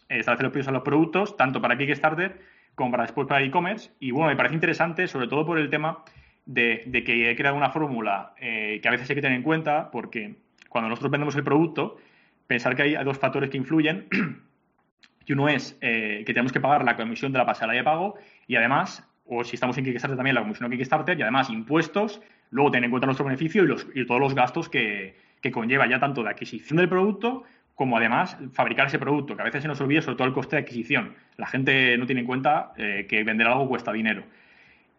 eh, establecer los precios a los productos, tanto para Kickstarter como para después para e-commerce. Y bueno, me parece interesante, sobre todo por el tema de, que he creado una fórmula eh, que a veces hay que tener en cuenta, porque cuando nosotros vendemos el producto, pensar que hay dos factores que influyen. Y uno es eh, que tenemos que pagar la comisión de la pasarela de pago y además, o si estamos en Kickstarter también, la comisión de Kickstarter y además impuestos, luego tener en cuenta nuestro beneficio y, los, y todos los gastos que, que conlleva ya tanto de adquisición del producto como además fabricar ese producto, que a veces se nos olvida sobre todo el coste de adquisición. La gente no tiene en cuenta eh, que vender algo cuesta dinero.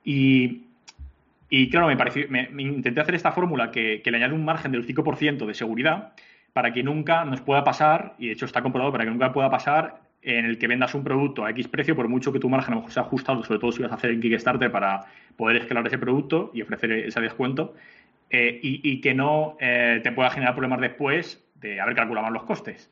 Y, y claro, me, pareció, me, intenté hacer esta fórmula que, le añade un margen del 5% de seguridad para que nunca nos pueda pasar, y de hecho está comprobado, para que nunca pueda pasar en el que vendas un producto a X precio, por mucho que tu margen a lo mejor sea ajustado, sobre todo si vas a hacer en Kickstarter para poder escalar ese producto y ofrecer ese descuento, eh, y, y, que no eh, te pueda generar problemas después de haber calculado mal los costes.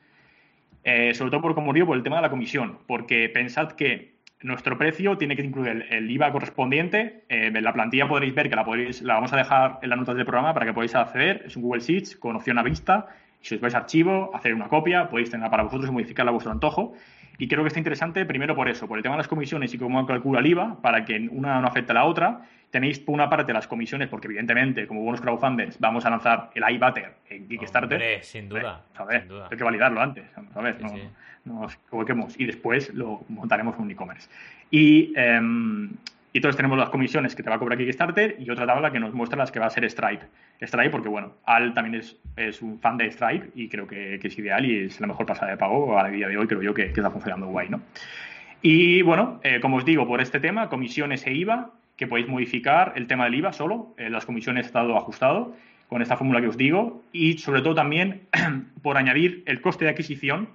Eh, sobre todo por, como digo, por el tema de la comisión, porque pensad que nuestro precio tiene que incluir el, IVA correspondiente. Eh, la plantilla podréis ver que la, podréis, la vamos a dejar en las notas del programa para que podáis acceder. Es un Google Sheets con opción a vista. Si os vais a archivo, hacer una copia, podéis tenerla para vosotros y modificarla a vuestro antojo. Y creo que está interesante primero por eso, por el tema de las comisiones y cómo calcula el IVA, para que una no afecte a la otra. Tenéis por una parte las comisiones, porque evidentemente, como buenos crowdfunders, vamos a lanzar el iButter en Kickstarter. Hombre, sin duda. A ver, sin duda. hay que validarlo antes. A ver, Sí, no, sí. no nos equivoquemos. Y después lo montaremos en un e-commerce. Y, eh, y entonces tenemos las comisiones que te va a cobrar Kickstarter y otra tabla que nos muestra las que va a ser Stripe. Stripe, porque bueno, Al también es, es un fan de Stripe y creo que, que es ideal y es la mejor pasada de pago a día de hoy, creo yo que, que está funcionando guay, ¿no? Y bueno, eh, como os digo, por este tema, comisiones e IVA, que podéis modificar el tema del IVA solo, eh, las comisiones estado ajustado con esta fórmula que os digo, y sobre todo también por añadir el coste de adquisición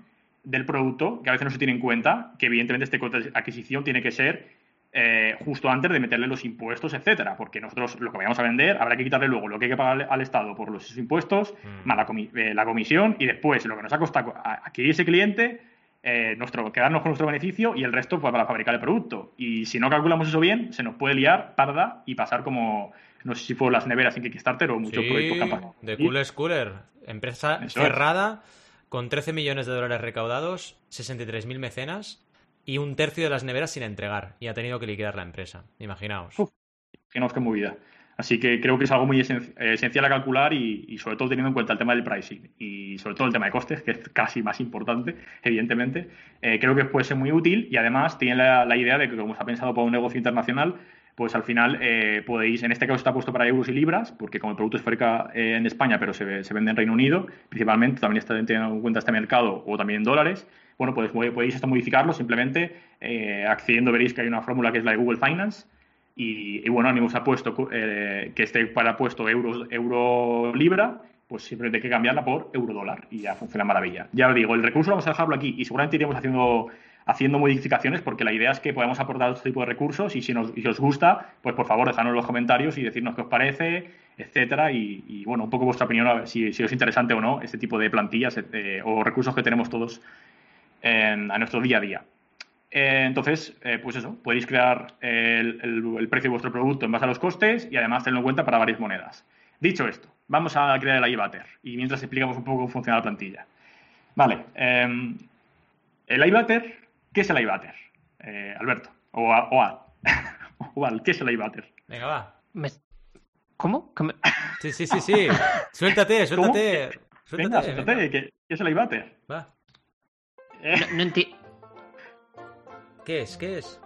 del producto, que a veces no se tiene en cuenta, que evidentemente este coste de adquisición tiene que ser eh, justo antes de meterle los impuestos, etcétera, porque nosotros lo que vayamos a vender habrá que quitarle luego lo que hay que pagar al Estado por los impuestos, Mm. más la, comi eh, la, comisión y después lo que nos ha costado adquirir ese cliente, eh, nuestro, quedarnos con nuestro beneficio y el resto pues, para fabricar el producto. Y si no calculamos eso bien, se nos puede liar parda y pasar como, no sé si fue las neveras en Kickstarter o muchos Sí, proyectos pasado. de Cooler Schooler, empresa Eso es. cerrada con 13 millones de dólares recaudados, 63.000 mecenas y un tercio de las neveras sin entregar. Y ha tenido que liquidar la empresa. Imaginaos. Uf. Fijaos qué movida. Así que creo que es algo muy esen- esencial a calcular y, sobre todo teniendo en cuenta el tema del pricing y sobre todo el tema de costes, que es casi más importante, evidentemente. Eh, creo que puede ser muy útil y además tiene la, idea de que como ha pensado para un negocio internacional, pues al final eh, podéis, en este caso está puesto para euros y libras, porque como el producto es fabrica eh, en España, pero se, se vende en Reino Unido, principalmente, también está teniendo en cuenta este mercado o también en dólares, bueno, pues podéis hasta modificarlo simplemente eh, accediendo, veréis que hay una fórmula que es la de Google Finance, y, y bueno, a mí nos ha puesto eh, que esté para puesto euro, euro libra, pues simplemente hay que cambiarla por euro dólar y ya funciona maravilla. Ya os digo, el recurso vamos a dejarlo aquí y seguramente iremos haciendo, haciendo modificaciones porque la idea es que podamos aportar otro tipo de recursos y si, nos, si os gusta, pues por favor dejadnos en los comentarios y decirnos qué os parece, etcétera y, y bueno, un poco vuestra opinión a ver si, si os es interesante o no este tipo de plantillas eh, o recursos que tenemos todos en, a nuestro día a día. Eh, entonces, eh, pues eso, podéis crear el, el, el, precio de vuestro producto en base a los costes y además tenerlo en cuenta para varias monedas. Dicho esto, vamos a crear el iButter y mientras explicamos un poco cómo funciona la plantilla. Vale, eh, el iButter, ¿qué es el iButter? Eh, Alberto, o, a, o, a, o Al, ¿qué es el iButter? Venga, va. Me... ¿Cómo? Me... Sí, sí, sí, sí. Suéltate, suéltate. Suéltate, venga, suéltate, ¿qué es el iButter? Va. No, no entiendo. ¿Qué es? ¿Qué es?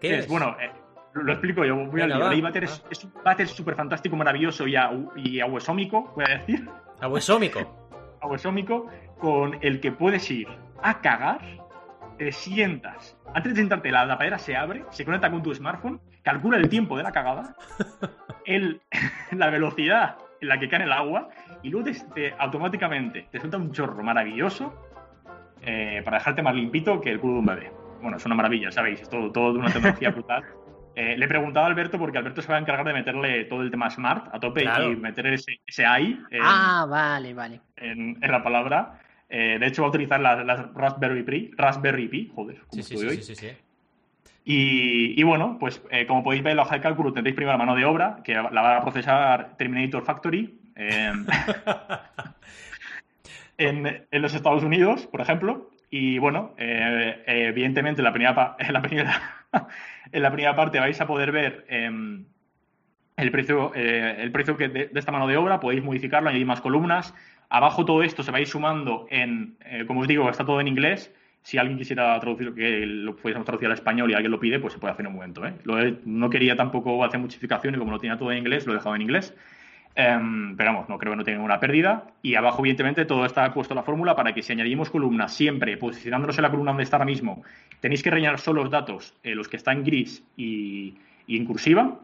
¿Qué, es? Bueno, eh, lo explico yo. Voy al lío. Ah. es, un váter súper fantástico, maravilloso y, y ahuesómico, voy a decir. Ahuesómico. ahuesómico, con el que puedes ir a cagar, te sientas. Antes de sentarte, la tapadera se abre, se conecta con tu smartphone, calcula el tiempo de la cagada, el, la velocidad en la que cae el agua y luego te, automáticamente te suelta un chorro maravilloso eh, para dejarte más limpito que el culo de un bebé. Bueno, es una maravilla, ¿sabéis? Es todo, todo de una tecnología brutal. Eh, le he preguntado a Alberto porque Alberto se va a encargar de meterle todo el tema smart a tope y meter ese, ese AI en, ah, vale, vale. En, la palabra. Eh, de hecho, va a utilizar las, Raspberry Pi, Raspberry Pi, joder, como sí, sí, Sí, sí, y, y, bueno, pues como podéis ver en la hoja de cálculo tendréis primero la mano de obra, que la va a procesar Terminator Factory, en, los Estados Unidos, por ejemplo. Y bueno, eh, evidentemente en la primera, en la primera, en la primera parte vais a poder ver em, el precio, eh, el precio que de, esta mano de obra, podéis modificarlo, añadir más columnas. Abajo todo esto se va a ir sumando en, eh, como os digo, está todo en inglés. Si alguien quisiera traducir, que lo pudiésemos traducir al español y alguien lo pide, pues se puede hacer en un momento. no quería tampoco hacer muchificación y como lo tenía todo en inglés, lo he dejado en inglés. Em, pero vamos, no creo que no tenga ninguna pérdida. Y abajo, evidentemente, todo está puesto la fórmula para que si añadimos columnas siempre, posicionándonos en la columna donde está ahora mismo, tenéis que rellenar solo los datos, eh, los que están en gris y, en cursiva.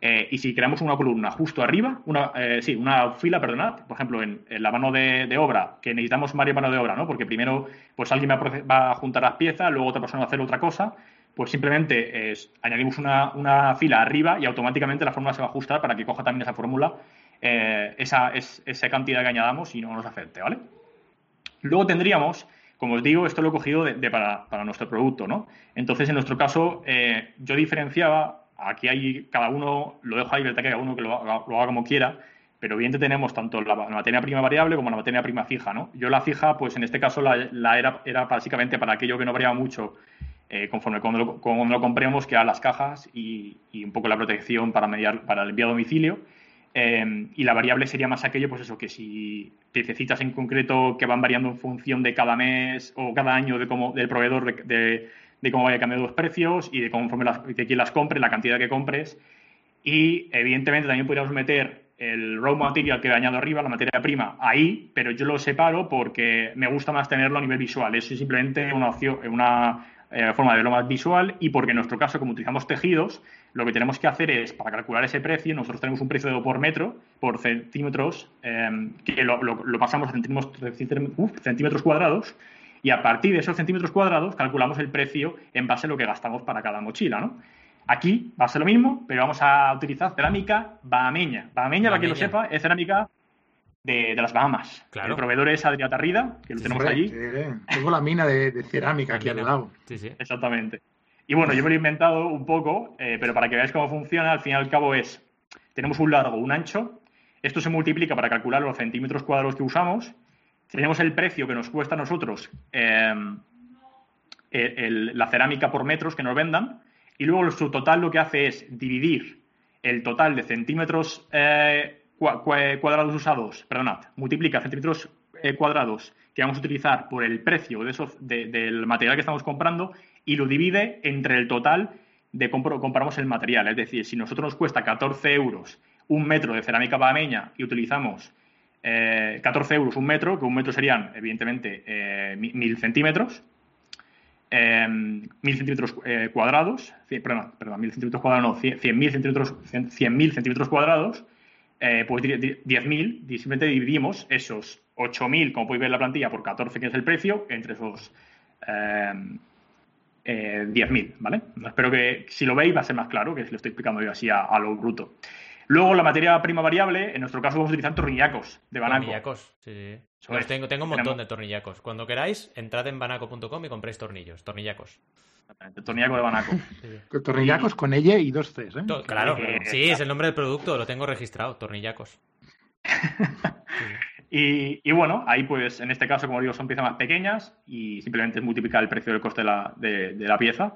Eh, y si creamos una columna justo arriba, una, eh, sí, una fila, perdonad, por ejemplo, en, la mano de, obra, que necesitamos varias manos de obra, ¿no? Porque primero, pues alguien va a, juntar las piezas, luego otra persona va a hacer otra cosa, pues simplemente añadimos una, una, fila arriba y automáticamente la fórmula se va a ajustar para que coja también esa fórmula eh, esa, esa cantidad que añadamos y no nos afecte, ¿vale? Luego tendríamos, como os digo, esto lo he cogido de, para, nuestro producto, ¿no? Entonces, en nuestro caso, eh, yo diferenciaba, aquí hay cada uno, lo dejo ahí, que cada uno que lo haga, como quiera, pero bien tenemos tanto la, materia prima variable como la materia prima fija, ¿no? Yo la fija, pues en este caso la, era, era básicamente para aquello que no variaba mucho eh, conforme cuando lo, cuando lo compremos, que a las cajas y, y, un poco la protección para, mediar, para el envío a domicilio. Em, y la variable sería más aquello, pues eso, que si piececitas en concreto que van variando en función de cada mes o cada año de cómo, del proveedor de, cómo vaya cambiando los precios y de conforme las, de quién las compre, la cantidad que compres. Y evidentemente también podríamos meter el raw material que he añado arriba, la materia prima, ahí, pero yo lo separo porque me gusta más tenerlo a nivel visual. Eso es simplemente una opción, una eh, forma de verlo más visual y porque en nuestro caso, como utilizamos tejidos, lo que tenemos que hacer es, para calcular ese precio, nosotros tenemos un precio por metro, por centímetros, em, que lo, pasamos a centímetros, centímetros cuadrados, y a partir de esos centímetros cuadrados calculamos el precio en base a lo que gastamos para cada mochila, ¿no? Aquí va a ser lo mismo, pero vamos a utilizar cerámica bahameña. Bahameña, para que lo sepa, es cerámica de, las Bahamas. El proveedor es Adrià Tarrida, que lo tenemos allí. tengo la mina de, cerámica aquí al lado. Sí, sí. Exactamente. Y bueno, yo me lo he inventado un poco, eh, pero para que veáis cómo funciona, al fin y al cabo es, tenemos un largo, un ancho, esto se multiplica para calcular los centímetros cuadrados que usamos, tenemos el precio que nos cuesta a nosotros em, la cerámica por metros que nos vendan, y luego su total lo que hace es dividir el total de centímetros eh, cuadrados usados, perdonad, multiplica centímetros eh, cuadrados que vamos a utilizar por el precio de esos, del material que estamos comprando y lo divide entre el total de compramos el material. Es decir, si nosotros nos cuesta 14 euros un metro de cerámica bahameña y utilizamos 14 eh, euros un metro, que un metro serían, evidentemente, eh, mil centímetros, eh, mil centímetros cuadrados, perdón, perdón, mil centímetros cuadrados, no, 100.000 centímetros, 100, centímetros cuadrados, pues 10.000, simplemente dividimos esos 8.000, como podéis ver en la plantilla, por 14, que es el precio, entre esos eh, 10.000, ¿vale? Espero que si lo veis va a ser más claro, que si lo estoy explicando yo así a, lo bruto. Luego, la materia prima variable, en nuestro caso vamos a utilizar tornillacos de Banaco. Tornillacos, sí. Pues tengo, tengo un montón de tornillacos. Cuando queráis, entrad en banaco.com y compréis tornillos, tornillacos. Tornillaco de Banaco. Tornillacos con ella y dos Cs, ¿eh? claro, sí, es el nombre del producto, lo tengo registrado, tornillacos. Y, bueno, ahí pues en este caso, como digo, son piezas más pequeñas y simplemente es multiplicar el precio del coste de la, de, la pieza.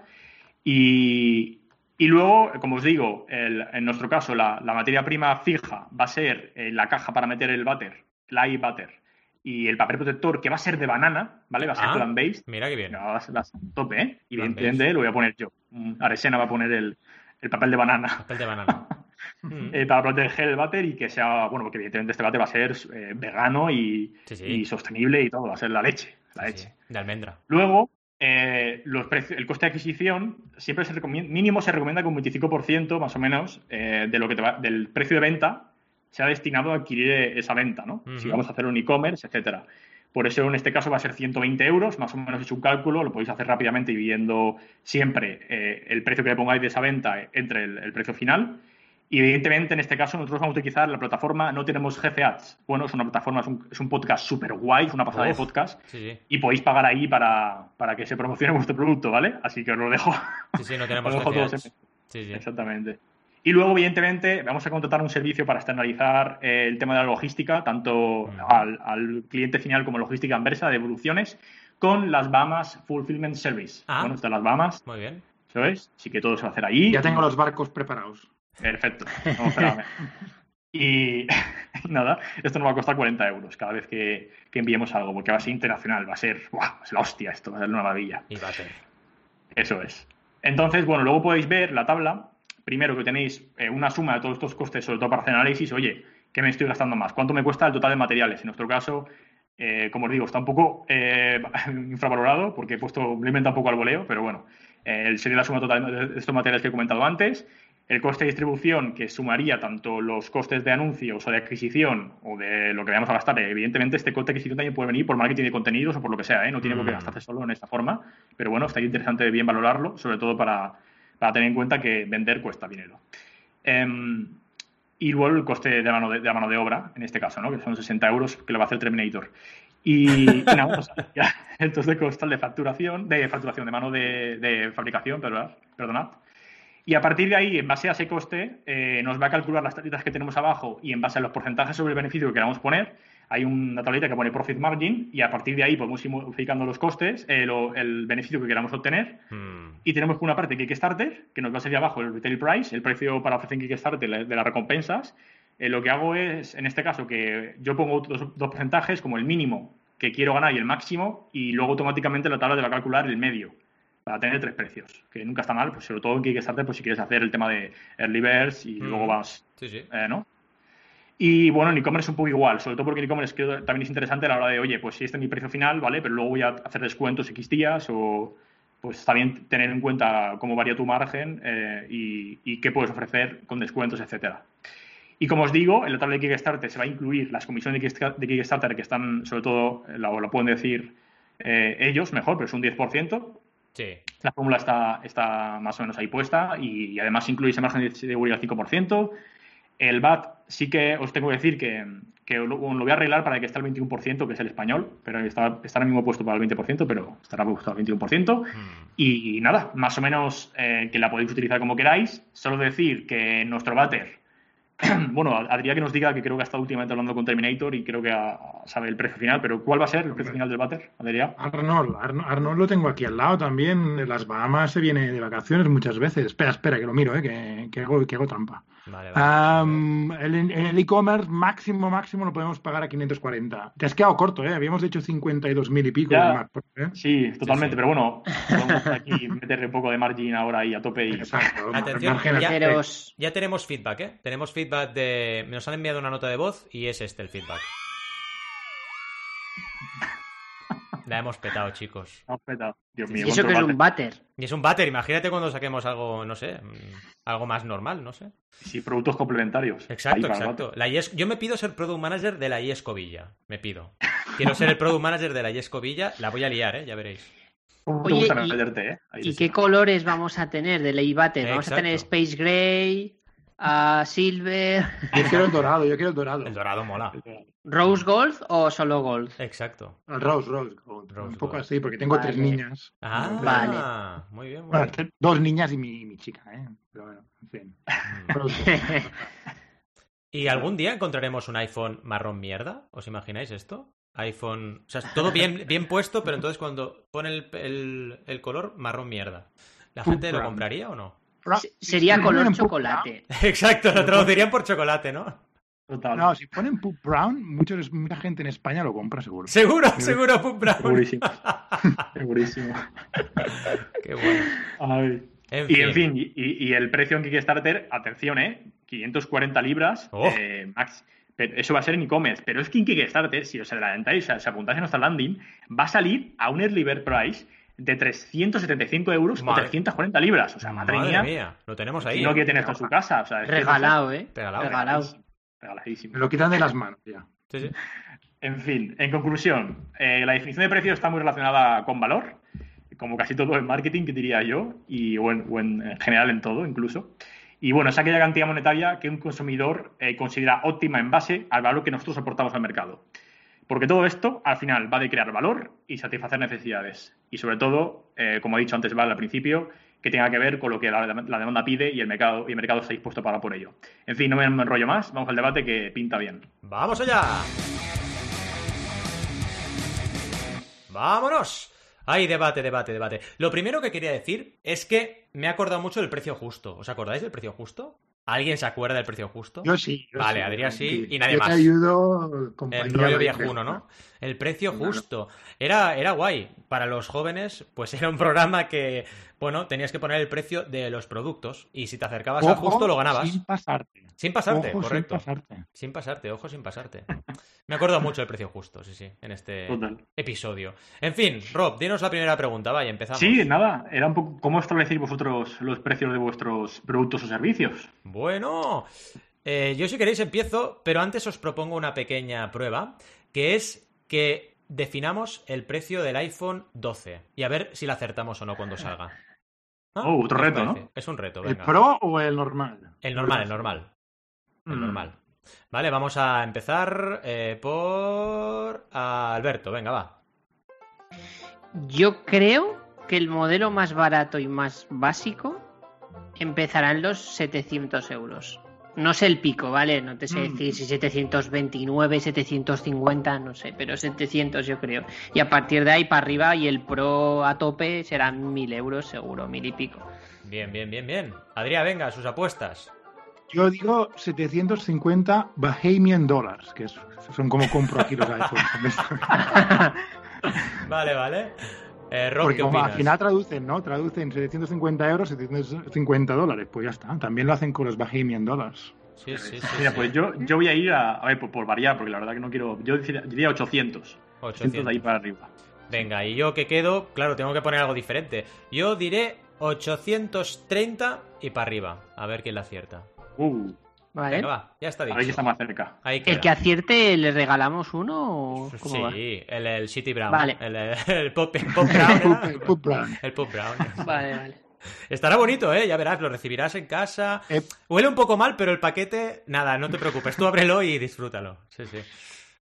Y, y, luego, como os digo, en nuestro caso la, la, materia prima fija va a ser la caja para meter el váter, la i-váter, y el papel protector que va a ser de banana, ¿vale? Va a ser Ah, plant-based. Mira qué bien. No, va a ser va a ser tope, ¿eh? Y evidentemente lo voy a poner yo. Mm, Aresena va a poner el, el papel de banana Papel de banana. Mm. eh, para proteger el váter y que sea, bueno, porque evidentemente este váter va a ser eh, vegano y, Sí, sí. y sostenible y todo, va a ser la leche, la Sí, leche. De almendra. Luego, eh, los el coste de adquisición siempre se recomienda, mínimo se recomienda que un 25% más o menos eh, de lo que te va- del precio de venta sea destinado a adquirir eh, esa venta, ¿no? Si vamos a hacer un e-commerce, etcétera. Por eso en este caso va a ser 120 euros, más o menos es un cálculo, lo podéis hacer rápidamente dividiendo siempre eh, el precio que le pongáis de esa venta entre el, el precio final. Y evidentemente en este caso nosotros vamos a utilizar la plataforma, no tenemos Jefe Ads. Bueno, es una plataforma, es un, es un podcast súper guay, es una pasada de podcast Sí, y podéis pagar ahí para, para que se promocione vuestro producto, ¿vale? Así que os lo dejo. Sí, sí, no tenemos jefe ads. Sí, sí. Exactamente. Y luego, evidentemente, vamos a contratar un servicio para externalizar eh, el tema de la logística, tanto al, al cliente final como logística inversa de evoluciones, con las Bahamas Fulfillment Service. Ah. Bueno, están las Bahamas, Muy bien. ¿sabes? Así que todo se va a hacer ahí. Ya tengo los barcos preparados. Perfecto. Vamos. Y nada, esto nos va a costar 40 euros cada vez que, que enviemos algo, porque va a ser internacional, va a ser, ¡buah! es la hostia esto, va a ser una maravilla. Y váter. Eso es. Entonces, bueno, luego podéis ver la tabla. Primero que tenéis eh, una suma de todos estos costes, sobre todo para hacer análisis. Oye, ¿qué me estoy gastando más? ¿Cuánto me cuesta el total de materiales? En nuestro caso, eh, como os digo, está un poco eh, infravalorado porque he puesto, lo he inventado un poco al voleo, pero bueno, eh, sería la suma total de estos materiales que he comentado antes. El coste de distribución, que sumaría tanto los costes de anuncios o de adquisición o de lo que vayamos a gastar. Evidentemente, este coste de adquisición también puede venir por marketing de contenidos o por lo que sea, ¿eh? no tiene por qué Mm. gastarse solo en esta forma. Pero bueno, estaría interesante bien valorarlo, sobre todo para, para tener en cuenta que vender cuesta dinero. Em, y luego el coste de mano de, mano de obra, en este caso, ¿no? que son 60 euros que lo va a hacer Terminator. Y, y nada, pues, ya, entonces de facturación, de facturación, de mano de, fabricación, perdonad, perdonad. Y a partir de ahí, en base a ese coste, eh, nos va a calcular las tablitas que tenemos abajo y en base a los porcentajes sobre el beneficio que queramos poner, hay una tablita que pone Profit Margin y a partir de ahí podemos ir modificando los costes, eh, lo- el beneficio que queramos obtener Mm. y tenemos por una parte Kickstarter, que nos va a salir abajo el retail price, el precio para ofrecer en Kickstarter de las recompensas. Eh, lo que hago es, en este caso, que yo pongo dos, dos porcentajes, como el mínimo que quiero ganar y el máximo, y luego automáticamente la tabla te va a calcular el medio, para tener tres precios, que nunca está mal, pues sobre todo en Kickstarter, pues si quieres hacer el tema de early birds y Mm. luego vas, Sí, sí. eh, ¿no? Y bueno, en e-commerce es un poco igual, sobre todo porque en e-commerce también es interesante a la hora de, oye, pues si este es mi precio final, ¿vale? Pero luego voy a hacer descuentos X días o pues está bien tener en cuenta cómo varía tu margen eh, y, y qué puedes ofrecer con descuentos, etcétera. Y como os digo, en la tabla de Kickstarter se va a incluir las comisiones de Kickstarter, que están, sobre todo, o lo pueden decir eh, ellos mejor, pero es un 10%. Sí. La fórmula está, está más o menos ahí puesta y, y además incluye ese margen de seguridad al 5%. El VAT sí que os tengo que decir que, que lo, lo voy a arreglar para que esté al 21%, que es el español, pero está, está ahora mismo puesto para el 20%, pero estará puesto al 21%. Mm. Y nada, más o menos eh, que la podéis utilizar como queráis. Solo decir que nuestro váter, bueno, Adrián que nos diga que creo que ha estado últimamente hablando con Terminator y creo que ha- sabe el precio final, pero ¿cuál va a ser el precio final del váter, Adrián? Arnold, Arno- Arnold lo tengo aquí al lado también. En las Bahamas se viene de vacaciones muchas veces. Espera, espera, que lo miro, eh, que, que hago, que hago trampa. Vale, vale. Am, el, en el e-commerce máximo, máximo lo podemos pagar a 540. Te has quedado corto, ¿eh? Habíamos dicho 52.000 y pico Ya. Pro, ¿eh? Sí, totalmente, sí. pero bueno, vamos aquí meterle un poco de margin ahora ahí a tope y Exacto. Atención, ya- Ya tenemos feedback, ¿eh? Tenemos feedback de... Nos han enviado una nota de voz y es este el feedback. La hemos petado, chicos. Hemos petado. Dios Sí, mío, ¿y eso que es un váter? Y es un váter, imagínate cuando saquemos algo, no sé, mm, algo más normal, no sé. Sí, productos complementarios. Exacto, exacto. La IES Yo me pido ser product manager de la IES Covilla. Me pido. Quiero ser el product manager de la IES Covilla. La voy a liar, ¿eh? Ya veréis. Oye, y- meterte, ¿eh? ¿Y qué colores vamos a tener de ley váter? Vamos a tener. Space Gray, ah, Silver, Yo quiero el dorado, yo quiero el dorado. El dorado mola. Rose Gold o solo Gold. Exacto. El Rose, Rose. Gold. Rose un poco Gold. así, porque tengo tres niñas. Ah, Vale. Muy bien, muy Bueno, bien. dos niñas y mi, y mi chica, ¿eh? Pero bueno, en fin. Mm. ¿Y algún día encontraremos un iPhone marrón mierda? ¿Os imagináis esto? iPhone. O sea, es todo bien, bien puesto, pero entonces cuando pone el, el- el color marrón mierda. ¿La gente lo compraría o no? Se- Sería color chocolate. Exacto, lo traducirían por chocolate, ¿no? No, si ponen Poop Brown, mucha gente en España lo compra seguro. Seguro, seguro Poop Brown. Segurísimo. Segurísimo. Qué bueno. y en fin, y, el precio en Kickstarter, atención, ¿eh? 540 libras, oh. eh, max. Pero eso va a ser en e-commerce. Pero es que en Kickstarter, si os adelantáis, si apuntáis en nuestra landing, va a salir a un early bird price de 375 euros o 340 libras. O sea, madre, mía. Lo tenemos ahí. Y no quiere tener esto en su casa. O sea, Regalado, ¿eh? Regalado. Regaladísimo. Me lo quitan de las manos ya. Sí, sí. En fin, en conclusión, eh, la definición de precio está muy relacionada con valor, como casi todo en marketing, que diría yo, y, o, en, general en todo incluso. Y bueno, es aquella cantidad monetaria que un consumidor eh, considera óptima en base al valor que nosotros aportamos al mercado. Porque todo esto, al final, va de crear valor y satisfacer necesidades. Y sobre todo, eh, como ha dicho antes Val al principio, que tenga que ver con lo que la, demanda pide y el mercado y el mercado está dispuesto a pagar por ello. En fin, no me enrollo más, vamos al debate que pinta bien. ¡Vamos allá! ¡Vámonos! Hay debate, debate, debate. Lo primero que quería decir es que me ha acordado mucho del precio justo. ¿Os acordáis del precio justo? ¿Alguien se acuerda del precio justo? Yo sí. vale, Adrián sí, y nadie yo más. Te ayudo, El rollo viejuno, ¿no? El precio justo. Era, era guay. Para los jóvenes, pues era un programa que, bueno, tenías que poner el precio de los productos y si te acercabas al justo lo ganabas. Sin pasarte. Sin pasarte, correcto. Sin pasarte. Sin pasarte, ojo, sin pasarte. Me acuerdo mucho del precio justo, sí, sí, en este episodio. En fin, Rob, dinos la primera pregunta, vaya, empezamos. Sí, nada, era un poco cómo establecéis vosotros los precios de vuestros productos o servicios. Bueno, eh, yo si queréis empiezo, pero antes os propongo una pequeña prueba, que es que definamos el precio del iPhone 12 y a ver si la acertamos o no cuando salga. Oh, otro reto, ¿no? Es un reto, venga. ¿El Pro o el normal? El normal, el normal. El mm. normal. Vale, vamos a empezar eh, por Alberto, venga, va. Yo creo que el modelo más barato y más básico empezará en los 700 euros. No sé el pico, ¿vale? No te sé mm. decir si 729, 750, no sé, pero 700 yo creo. Y a partir de ahí para arriba y el Pro a tope serán 1000 euros seguro, mil y pico. Bien, bien, bien, bien. Adrián, venga, sus apuestas. Yo digo 750 Bahamian Dollars, que son como compro aquí los iPhones. vale, vale. Eh, Porque como al final traducen, ¿no? Traducen 750 euros, 750 dólares. Pues ya está. También lo hacen con los Bahamian Dollars. Sí, sí, sí. Mira, pues yo, yo voy a ir a, a ver, por, variar, porque la verdad que no quiero. Yo diría 800. 800 de ahí para arriba. Venga, y yo que quedo, claro, tengo que poner algo diferente. Yo diré 830 y para arriba. A ver quién la acierta. Uh. Vale. va, ya está dicho. Ahí está más cerca. ¿El que acierte le regalamos uno? O cómo sí, El, el City Brown. Vale. El, Pop, Brown. el Pop Brown. El Pop Brown. Vale, vale. Estará bonito, ¿eh? Ya verás, lo recibirás en casa. Eh. Huele un poco mal, pero el paquete, nada, no te preocupes. Tú ábrelo y disfrútalo. Sí, sí.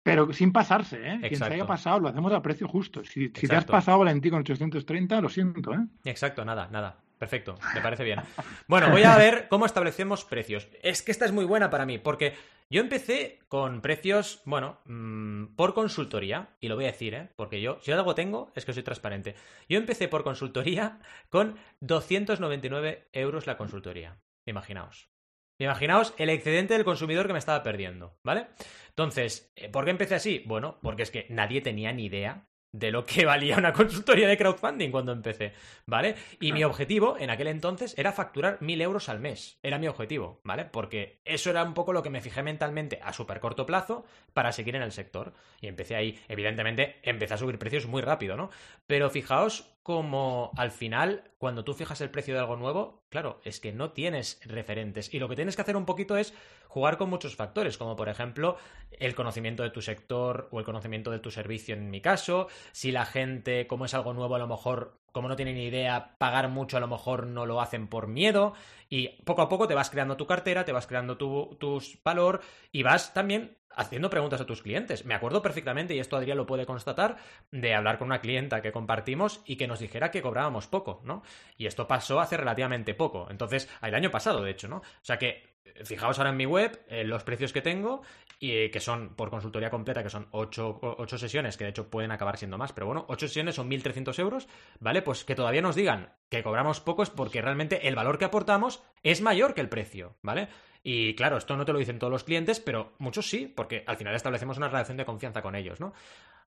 Pero sin pasarse, ¿eh? Quien se haya pasado lo hacemos a precio justo. Si, si te has pasado, Valentín, con 830, lo siento, ¿eh? Exacto, nada, nada. Perfecto, me parece bien. Bueno, voy a ver cómo establecemos precios. Es que esta es muy buena para mí, porque yo empecé con precios, bueno, mm, por consultoría, y lo voy a decir, ¿eh? Porque yo, si algo tengo, es que soy transparente. Yo empecé por consultoría con 299 euros la consultoría. Imaginaos. Imaginaos el excedente del consumidor que me estaba perdiendo, ¿vale? Entonces, eh, ¿por qué empecé así? Bueno, porque es que nadie tenía ni idea de lo que valía una consultoría de crowdfunding cuando empecé, ¿vale? Y mi objetivo en aquel entonces era facturar mil euros al mes. Era mi objetivo, ¿vale? Porque eso era un poco lo que me fijé mentalmente a súper corto plazo para seguir en el sector. Y empecé ahí, evidentemente, empecé a subir precios muy rápido, ¿no? Pero fijaos como al final, cuando tú fijas el precio de algo nuevo, claro, es que no tienes referentes. Y lo que tienes que hacer un poquito es jugar con muchos factores, como por ejemplo el conocimiento de tu sector o el conocimiento de tu servicio en mi caso. Si la gente, como es algo nuevo, a lo mejor, como no tiene ni idea, pagar mucho, a lo mejor no lo hacen por miedo. Y poco a poco te vas creando tu cartera, te vas creando tu, tu valor y vas también haciendo preguntas a tus clientes. Me acuerdo perfectamente, y esto Adrián lo puede constatar, de hablar con una clienta que compartimos y que nos dijera que cobrábamos poco, ¿no? Y esto pasó hace relativamente poco. Entonces, el año pasado, de hecho, ¿no? O sea que fijaos ahora en mi web eh, los precios que tengo y eh, que son por consultoría completa, que son 8, sesiones, que de hecho pueden acabar siendo más, pero bueno, 8 sesiones son 1.300 euros, ¿vale? Pues que todavía nos digan que cobramos poco es porque realmente el valor que aportamos es mayor que el precio, ¿vale? Y claro, esto no te lo dicen todos los clientes, pero muchos sí, porque al final establecemos una relación de confianza con ellos, ¿no?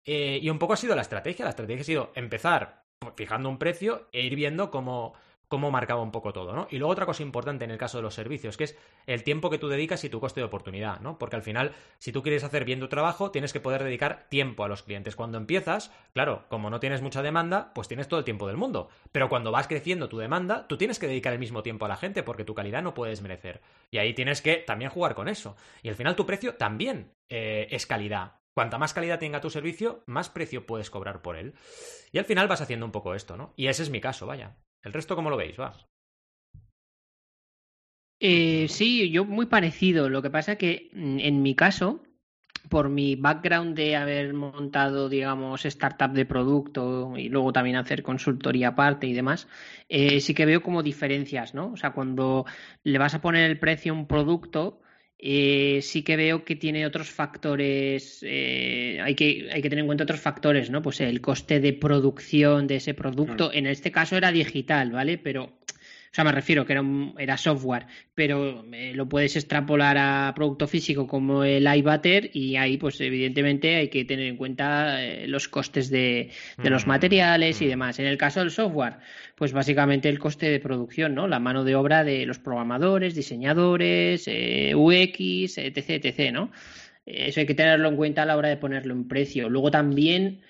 Eh, y un poco ha sido la estrategia. La estrategia ha sido empezar fijando un precio e ir viendo cómo, cómo marcaba un poco todo, ¿no? Y luego otra cosa importante en el caso de los servicios, que es el tiempo que tú dedicas y tu coste de oportunidad, ¿no? Porque al final, si tú quieres hacer bien tu trabajo, tienes que poder dedicar tiempo a los clientes. Cuando empiezas, claro, como no tienes mucha demanda, pues tienes todo el tiempo del mundo. Pero cuando vas creciendo tu demanda, tú tienes que dedicar el mismo tiempo a la gente porque tu calidad no puedes merecer. Y ahí tienes que también jugar con eso. Y al final tu precio también eh, es calidad. Cuanta más calidad tenga tu servicio, más precio puedes cobrar por él. Y al final vas haciendo un poco esto, ¿no? Y ese es mi caso, vaya. ¿El resto cómo lo veis? Va. Eh, sí, yo muy parecido. Lo que pasa que mm, en mi caso, por mi background de haber montado, digamos, startup de producto y luego también hacer consultoría aparte y demás, eh, sí que veo como diferencias, ¿no? O sea, cuando le vas a poner el precio a un producto, eh, sí que veo que tiene otros factores, eh, hay, que, hay que tener en cuenta otros factores, ¿no? Pues el coste de producción de ese producto, en este caso era digital, ¿vale? Pero o sea, me refiero que era, era software, pero eh, lo puedes extrapolar a producto físico como el iButter y ahí, pues evidentemente hay que tener en cuenta eh, los costes de, los mm, materiales y mm. demás. En el caso del software, pues básicamente el coste de producción, ¿no? La mano de obra de los programadores, diseñadores, eh, UX, etc., etc., ¿no? Eso hay que tenerlo en cuenta a la hora de ponerlo en precio. Luego también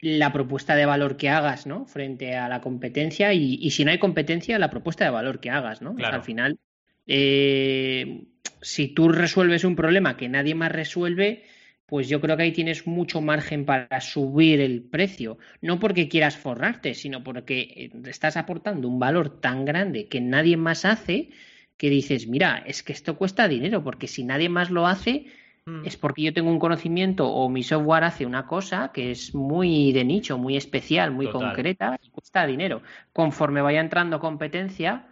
la propuesta de valor que hagas, ¿no? Frente a la competencia y, si no hay competencia, la propuesta de valor que hagas, ¿no? al final, eh, si tú resuelves un problema que nadie más resuelve, pues yo creo que ahí tienes mucho margen para subir el precio. No porque quieras forrarte, sino porque eh, estás aportando un valor tan grande que nadie más hace que dices, mira, es que esto cuesta dinero, porque si nadie más lo hace, Mm. es porque yo tengo un conocimiento o mi software hace una cosa que es muy de nicho, muy especial, muy concreta y cuesta dinero. Conforme vaya entrando competencia,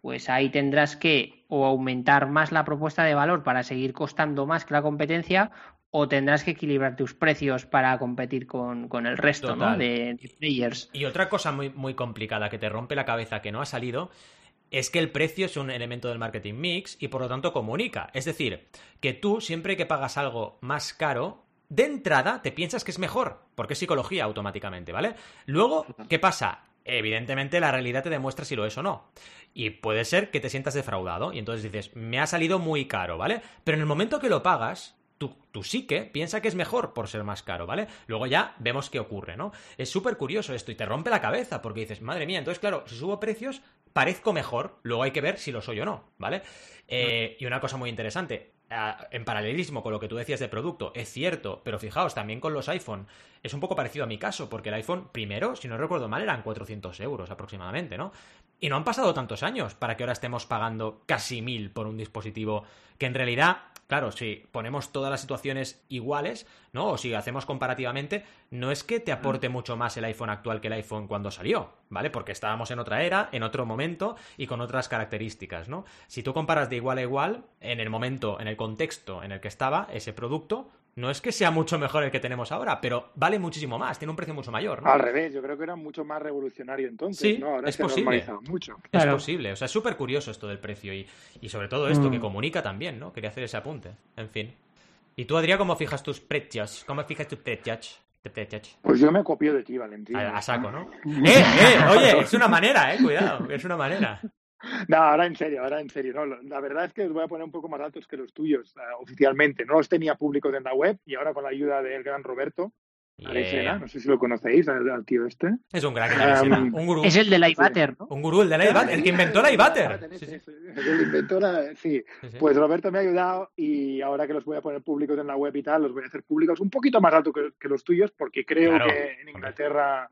pues ahí tendrás que o aumentar más la propuesta de valor para seguir costando más que la competencia o tendrás que equilibrar tus precios para competir con, el resto de, de, players. Y otra cosa muy, muy complicada que te rompe la cabeza que no ha salido es que el precio es un elemento del marketing mix y por lo tanto comunica. Es decir, que tú siempre que pagas algo más caro, de entrada te piensas que es mejor, porque es psicología automáticamente, ¿vale? Luego, ¿qué pasa? Evidentemente la realidad te demuestra si lo es o no. Y puede ser que te sientas defraudado y entonces dices, me ha salido muy caro, ¿vale? Pero en el momento que lo pagas, tu, tu, psique piensa que es mejor por ser más caro, ¿vale? Luego ya vemos qué ocurre, ¿no? Es súper curioso esto y te rompe la cabeza porque dices, madre mía, entonces claro, si subo precios, parezco mejor, luego hay que ver si lo soy o no, ¿vale? Eh, y una cosa muy interesante, en paralelismo con lo que tú decías de producto, es cierto, pero fijaos, también con los iPhone, es un poco parecido a mi caso, porque el iPhone primero, si no recuerdo mal, eran 400 euros aproximadamente, ¿no? Y no han pasado tantos años para que ahora estemos pagando casi mil por un dispositivo que en realidad Claro, si ponemos todas las situaciones iguales, ¿no? O si hacemos comparativamente, no es que te aporte mucho más el iPhone actual que el iPhone cuando salió, ¿vale? Porque estábamos en otra era, en otro momento y con otras características, ¿no? Si tú comparas de igual a igual, en el momento, en el contexto en el que estaba ese producto, no es que sea mucho mejor el que tenemos ahora, pero vale muchísimo más, tiene un precio mucho mayor. ¿no? Al revés, yo creo que era mucho más revolucionario entonces. Sí, ¿no? es posible. Mucho. Es posible, o sea, es súper curioso esto del precio y, sobre todo esto que mm. comunica también, ¿no? Quería hacer ese apunte, en fin. ¿Y tú, Adrián, cómo fijas tus precios? ¿Cómo fijas tus precios? Pues yo me copio de ti, Valentín. A, saco, ¿no? ¡Eh, eh! Oye, es una manera, eh, cuidado, es una manera. No, ahora en serio, ahora en serio. No, la verdad es que los voy a poner un poco más altos que los tuyos uh, oficialmente. No los tenía públicos en la web y ahora con la ayuda del gran Roberto, no sé si lo conocéis, al, tío este. Es un gran um, un gurú. Es el del iButter, ¿no? Un gurú, el del iButter, el que inventó el iButter. Sí, sí. El inventor, sí. Pues Roberto me ha ayudado y ahora que los voy a poner públicos en la web y tal, los voy a hacer públicos un poquito más alto que, los tuyos porque creo que en Inglaterra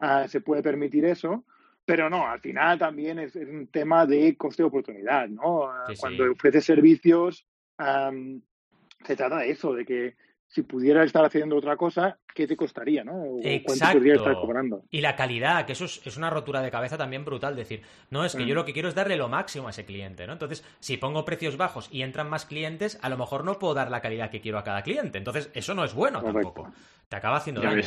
uh, se puede permitir eso. Pero no, al final también es, un tema de coste de oportunidad, ¿no? Cuando ofreces servicios, se trata de eso, de que si pudieras estar haciendo otra cosa, ¿qué te costaría, no? ¿Cuánto podrías estar cobrando? Y la calidad, que eso es, una rotura de cabeza también brutal, decir, no, es que yo mm. lo que quiero es darle lo máximo a ese cliente, ¿no? Entonces, si pongo precios bajos y entran más clientes, a lo mejor no puedo dar la calidad que quiero a cada cliente. Entonces, eso no es bueno tampoco. Te acaba haciendo daño.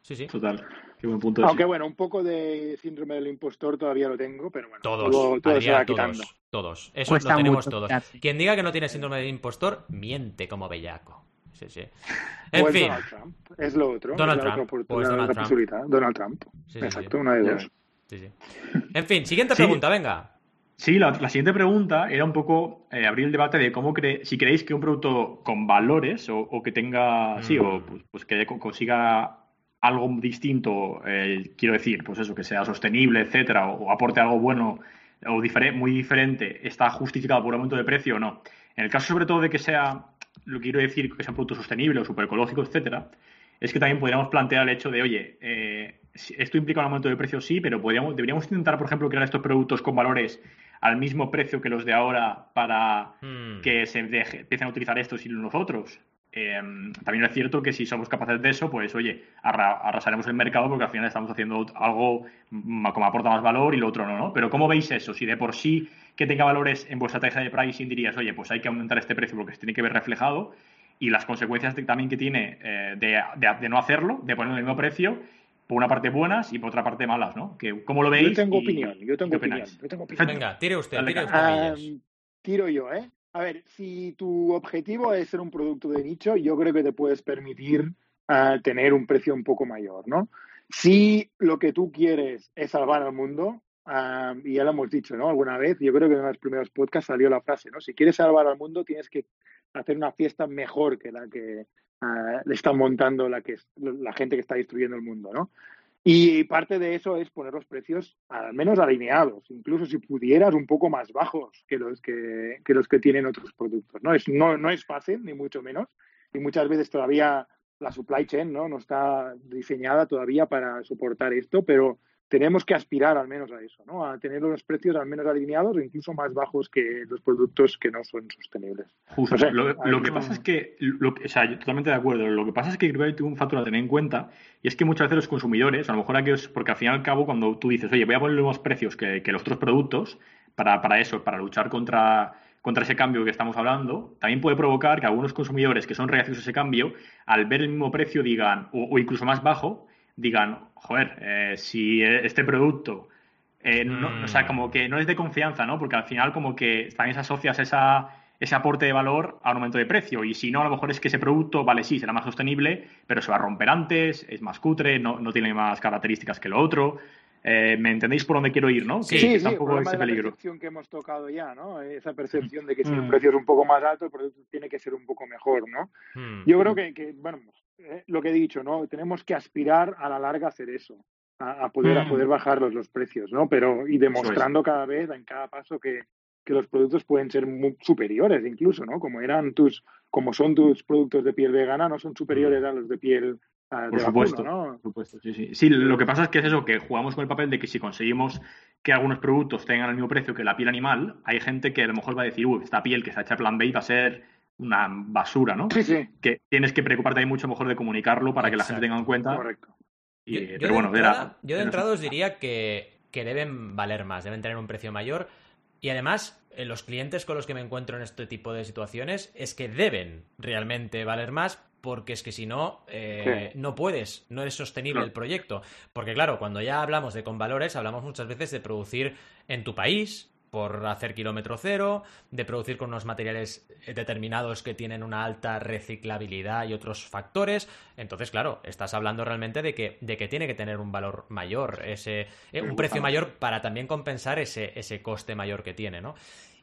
Sí, sí. Total. Qué buen punto. Aunque bueno, un poco de síndrome del impostor todavía lo tengo, pero bueno. Todos, todo, todo se va quitando. Todos, Eso lo tenemos todos. Quien diga que no tiene síndrome del impostor, miente como bellaco. Sí, sí. En fin. Donald Trump. Es lo otro. Donald Trump. Pues Donald, Trump. Donald Trump. Exacto, una de dos. En fin, siguiente pregunta, venga. Sí, la, siguiente pregunta era un poco eh, abrir el debate de cómo cree, si creéis que un producto con valores o, que tenga, sí, o pues, pues que consiga algo distinto, eh, quiero decir, pues eso, que sea sostenible, etcétera, o, aporte algo bueno o muy diferente, está justificado por aumento de precio o no. En el caso sobre todo de que sea, lo quiero decir, que sea un producto sostenible o superecológico, etcétera, es que también podríamos plantear el hecho de, oye, eh, esto implica un aumento de precio, sí, pero podríamos, deberíamos intentar, por ejemplo, crear estos productos con valores al mismo precio que los de ahora para hmm. que se empiecen a utilizar estos y los otros. Em, también es cierto que si somos capaces de eso, pues oye, arrasaremos el mercado porque al final estamos haciendo algo como aporta más valor y lo otro no, ¿no? Pero ¿cómo veis eso? Si de por sí que tenga valores en vuestra tasa de pricing dirías, oye, pues hay que aumentar este precio porque se tiene que ver reflejado y las consecuencias también que tiene eh, de, de, no hacerlo, de poner el mismo precio, por una parte buenas y por otra parte malas, ¿no? Que, ¿Cómo lo veis? Yo tengo opinión, yo tengo opinión, yo tengo opinión. Venga, tire usted, tire usted. tiro yo, ¿eh? A ver, si tu objetivo es ser un producto de nicho, yo creo que te puedes permitir ah, tener un precio un poco mayor, ¿no? Si lo que tú quieres es salvar al mundo, ah, y ya lo hemos dicho, ¿no? Alguna vez, yo creo que en los primeros podcasts salió la frase, ¿no? Si quieres salvar al mundo, tienes que hacer una fiesta mejor que la que uh, le están montando la, que, la gente que está destruyendo el mundo, ¿no? Y parte de eso es poner los precios al menos alineados, incluso si pudieras un poco más bajos que los que, que los que tienen otros productos. ¿no? Es, no, no es fácil, ni mucho menos, y muchas veces todavía la supply chain ¿no? no está diseñada todavía para soportar esto, pero tenemos que aspirar al menos a eso, ¿no? A tener los precios al menos alineados o incluso más bajos que los productos que no son sostenibles. Justo. lo, que pasa es que, o sea, yo totalmente de acuerdo. Lo que pasa es que creo que hay un factor a tener en cuenta y es que muchas veces los consumidores, a lo mejor aquellos, porque al fin y al cabo cuando tú dices, oye, voy a poner los precios que, los otros productos para, para eso, para luchar contra contra ese cambio que estamos hablando, también puede provocar que algunos consumidores que son reactivos a ese cambio, al ver el mismo precio, digan, o incluso más bajo, digan, joder, eh, si este producto, eh, no, o sea, mm. como que no es de confianza, ¿no? Porque al final como que también asocias esa, ese aporte de valor a un aumento de precio. Y si no, a lo mejor es que ese producto, vale, sí, será más sostenible, pero se va a romper antes, es más cutre, no, no tiene más características que lo otro. Eh, ¿Me entendéis por dónde quiero ir, no? Sí, sí, tampoco ese peligro. La percepción que hemos tocado ya, ¿no? Esa percepción de que si el mm. precio es un poco más alto, el producto tiene que ser un poco mejor, ¿no? Mm. Yo creo que, que bueno, eh, lo que he dicho, ¿no? Tenemos que aspirar a la larga a hacer eso, a, poder, a mm. poder bajar los, precios, ¿no? Pero, y demostrando cada vez, en cada paso, que, los productos pueden ser muy superiores incluso, ¿no? Como eran tus, como son tus productos de piel vegana, no son superiores mm. a los de piel ah, por supuesto, ¿no? por supuesto, sí, sí. Sí, lo que pasa es que es eso, que jugamos con el papel de que si conseguimos que algunos productos tengan el mismo precio que la piel animal, hay gente que a lo mejor va a decir, uy, esta piel que está hecha plan B va a ser una basura, ¿no? Sí, sí. Que tienes que preocuparte ahí mucho mejor de comunicarlo para que la gente tenga en cuenta. Correcto. yo, pero bueno, de entrada, yo de entrada os diría que, que deben valer más, deben tener un precio mayor. Y además, eh, los clientes con los que me encuentro en este tipo de situaciones es que deben realmente valer más porque es que si no, eh, no puedes, no es sostenible el proyecto. Porque claro, cuando ya hablamos de con valores, hablamos muchas veces de producir en tu país, por hacer kilómetro cero, de producir con unos materiales determinados que tienen una alta reciclabilidad y otros factores. Entonces, claro, estás hablando realmente de que, de que tiene que tener un valor mayor, ese, eh, un precio mayor para también compensar ese, ese coste mayor que tiene, ¿no?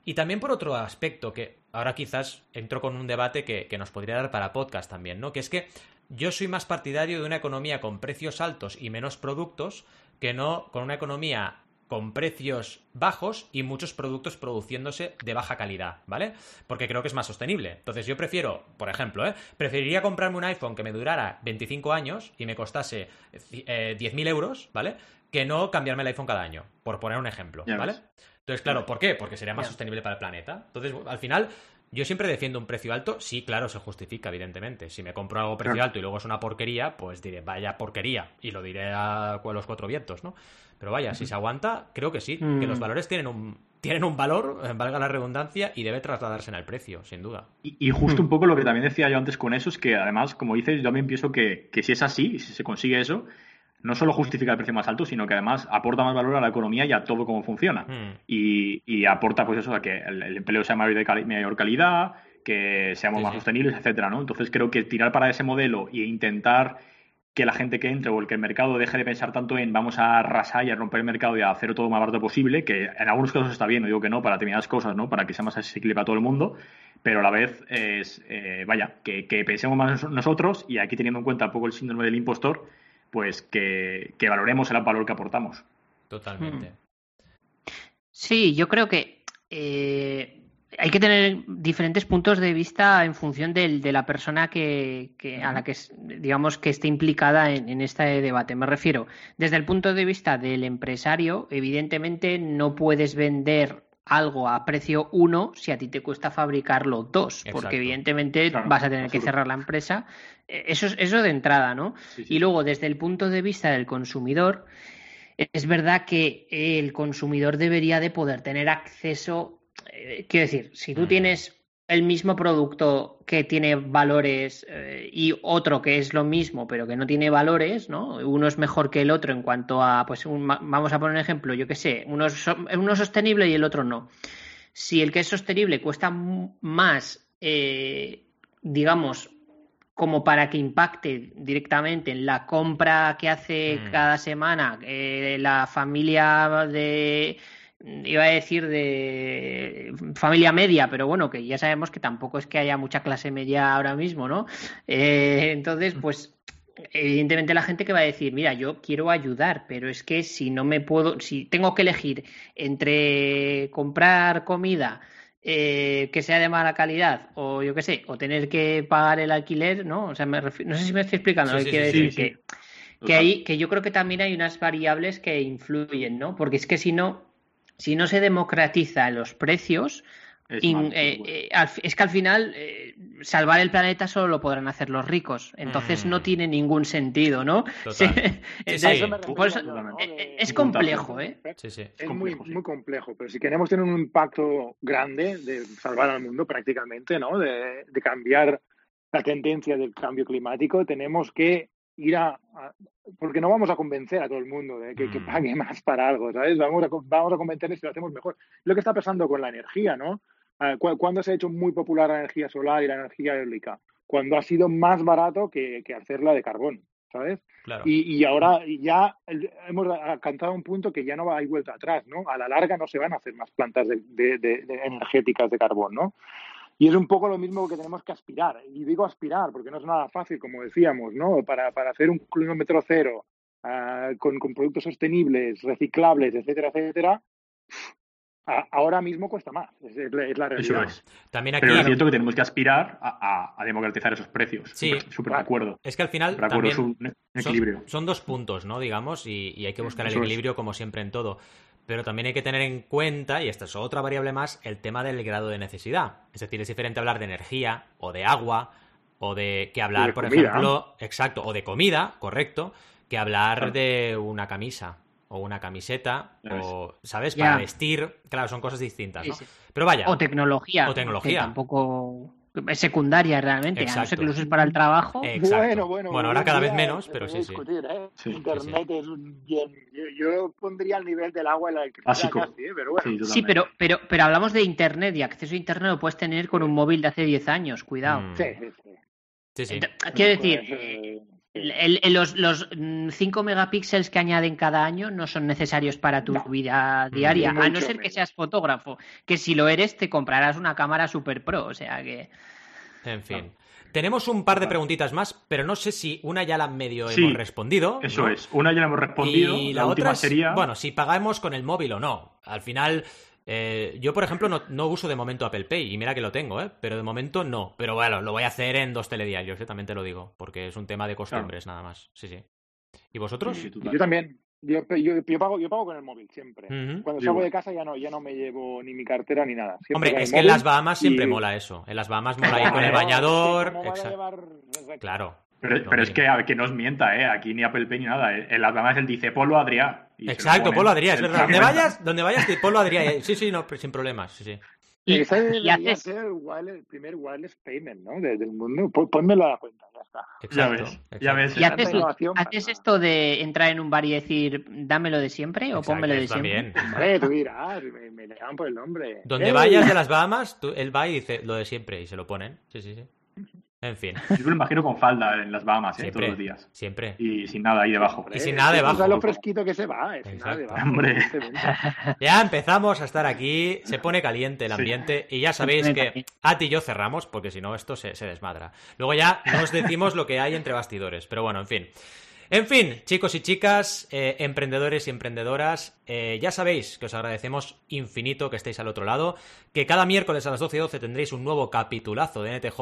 Y también por otro aspecto, que ahora quizás entro con un debate que, que nos podría dar para podcast también, ¿no? Que es que yo soy más partidario de una economía con precios altos y menos productos que no con una economía con precios bajos y muchos productos produciéndose de baja calidad, ¿vale? Porque creo que es más sostenible. Entonces yo prefiero, por ejemplo, ¿eh? preferiría comprarme un iPhone que me durara 25 años y me costase 10.000 eh, euros, ¿vale? Que no cambiarme el iPhone cada año, por poner un ejemplo, ¿vale? Entonces, claro, ¿por qué? Porque sería más sostenible para el planeta. Entonces, al final, yo siempre defiendo un precio alto, sí, claro, se justifica, evidentemente. Si me compro algo precio alto y luego es una porquería, pues diré, vaya porquería, y lo diré a los cuatro vientos, ¿no? Pero vaya, si se aguanta, creo que sí, que los mm. valores tienen un, tienen un valor, eh, valga la redundancia, y debe trasladarse en el precio, sin duda. Y, justo un poco lo que también decía yo antes con eso es que, además, como dices, yo también pienso que, que si es así, si se consigue eso, no solo justifica el precio más alto, sino que además aporta más valor a la economía y a todo cómo funciona. Hmm. Y, aporta, pues eso, a que el, empleo sea mayor de mayor calidad, que seamos más sostenibles, etcétera, ¿no? Entonces creo que tirar para ese modelo e intentar que la gente que entre o el que el mercado deje de pensar tanto en vamos a arrasar y a romper el mercado y a hacer todo lo más barato posible, que en algunos casos está bien, no digo que no, para determinadas cosas, ¿no? Para que sea más accesible para todo el mundo, pero a la vez es, eh, vaya, que, pensemos más nosotros y aquí teniendo en cuenta un poco el síndrome del impostor, pues que, valoremos el valor que aportamos. Totalmente. Sí, yo creo que eh, hay que tener diferentes puntos de vista en función de, la persona que, a la que digamos que esté implicada en, este debate. Me refiero, desde el punto de vista del empresario, evidentemente no puedes vender algo a precio uno si a ti te cuesta fabricarlo dos, porque evidentemente vas a tener que cerrar la empresa. Eh, eso, eso de entrada, ¿no? Y luego, desde el punto de vista del consumidor, es verdad que el consumidor debería de poder tener acceso eh, quiero decir, si tú mm. tienes el mismo producto que tiene valores eh, y otro que es lo mismo pero que no tiene valores, ¿no? Uno es mejor que el otro en cuanto a, pues vamos a poner un ejemplo, yo qué sé, uno es, uno sostenible y el otro no. Si el que es sostenible cuesta más, eh, digamos, como para que impacte directamente en la compra que hace mm. cada semana la familia de iba a decir de familia media, pero bueno, que ya sabemos que tampoco es que haya mucha clase media ahora mismo, ¿no? Eh, entonces, pues evidentemente la gente que va a decir, mira, yo quiero ayudar, pero es que si no me puedo, si tengo que elegir entre comprar comida eh, que sea de mala calidad o yo qué sé, o tener que pagar el alquiler, ¿no? O sea, me no sé si me estoy explicando lo que quiero decir, que, que, hay, que yo creo que también hay unas variables que influyen, ¿no? Porque es que si no, si no se democratiza los precios, es, eh, eh, es que al final eh, salvar el planeta solo lo podrán hacer los ricos. Entonces no mm. tiene ningún sentido, ¿no? es complejo, ¿eh? es muy, muy complejo, pero si queremos tener un impacto grande de salvar al mundo prácticamente, ¿no? de cambiar la tendencia del cambio climático, tenemos que ir a, porque no vamos a convencer a todo el mundo de que, mm. pague más para algo, ¿sabes? Vamos a, vamos a convencerles si lo hacemos mejor. Lo que está pasando con la energía, ¿no? Ah, ¿Cuándo se ha hecho muy popular la energía solar y la energía eólica? Cuando ha sido más barato que, hacerla de carbón, ¿sabes? Y, y, ahora ya hemos alcanzado un punto que ya no hay vuelta atrás, ¿no? A la larga no se van a hacer más plantas de, de energéticas de carbón, ¿no? Y es un poco lo mismo que tenemos que aspirar. Y digo aspirar porque no es nada fácil, como decíamos, ¿no? Para, para hacer un kilómetro cero ah, con, con, productos sostenibles, reciclables, etcétera, etcétera, ahora mismo cuesta más. Es, la realidad. Eso es. También aquí... Pero es cierto que tenemos que aspirar a, a, democratizar esos precios. Sí. Súper de acuerdo. Es que al final también un, equilibrio. Son, dos puntos, ¿no? Digamos, y, y hay que buscar el equilibrio como siempre en todo. Pero también hay que tener en cuenta, y esta es otra variable más, el tema del grado de necesidad. Es decir, es diferente hablar de energía o de agua o de que hablar, por ejemplo, exacto, o de comida, correcto, que hablar de una camisa o una camiseta o, ¿sabes? Para vestir, claro, son cosas distintas, ¿no? Pero vaya. O tecnología. O tecnología. Tampoco secundaria realmente, no sé que lo uses para el trabajo. Bueno, bueno, bueno, ahora cada vez menos, pero sí, ¿eh? sí. Internet es un bien. Yo, pondría el nivel del agua en la electricidad casi, ¿eh? pero bueno. Sí, pero, pero, pero hablamos de Internet y acceso a Internet lo puedes tener con un móvil de hace 10 años, cuidado. Mm. Sí, sí, sí. Quiero decir, los, los 5 megapíxeles que añaden cada año no son necesarios para tu vida diaria, a no ser que seas fotógrafo, que si lo eres te comprarás una cámara super pro, o sea que... En fin. Tenemos un par de preguntitas más, pero no sé si una ya la medio hemos respondido. Eso es, una ya la hemos respondido. Y la, última sería. Bueno, si pagamos con el móvil o no. Al final, eh, yo, por ejemplo, no, uso de momento Apple Pay, y mira que lo tengo, ¿eh? Pero de momento no. Pero bueno, lo voy a hacer en dos telediarios, ¿eh? también te lo digo, porque es un tema de costumbres nada más. Sí, sí. ¿Y vosotros? yo también. Yo, pago, yo pago con el móvil siempre. Cuando salgo de casa ya no, ya no me llevo ni mi cartera ni nada. Hombre, es que en las Bahamas siempre mola eso. En las Bahamas mola ir con el bañador. Claro. Pero, es que, a ver, que no os mienta, ¿eh? Aquí ni Apple Pay ni nada. En las Bahamas él dice Polo Adrián. Exacto, Polo Adrián, es verdad. Donde vayas, donde vayas, Polo Adrián. Eh, sí, sí, no, sin problemas, sí, sí. Y, y, haces... el, primer wireless payment, ¿no? Del mundo. Pónmelo a la cuenta. está. Exacto, ya ves. ¿Y haces, esto de entrar en un bar y decir, dámelo de siempre o pónmelo de siempre? Hombre, tú dirás, me, me llaman por el nombre. Donde vayas de las Bahamas, tú, él va y dice lo de siempre y se lo ponen. Sí, sí, sí. En fin. Yo me imagino con falda en las Bahamas, ¿eh? todos los días. Siempre. Y sin nada ahí debajo. Y sin nada debajo. lo fresquito que se va, eh, Hombre. Ya empezamos a estar aquí, se pone caliente el ambiente y ya sabéis que a ti y yo cerramos porque si no esto se, se desmadra. Luego ya nos decimos lo que hay entre bastidores, pero bueno, en fin. En fin, chicos y chicas, eh, emprendedores y emprendedoras, eh, ya sabéis que os agradecemos infinito que estéis al otro lado, que cada miércoles a las 12 y 12 tendréis un nuevo capitulazo de NTJ,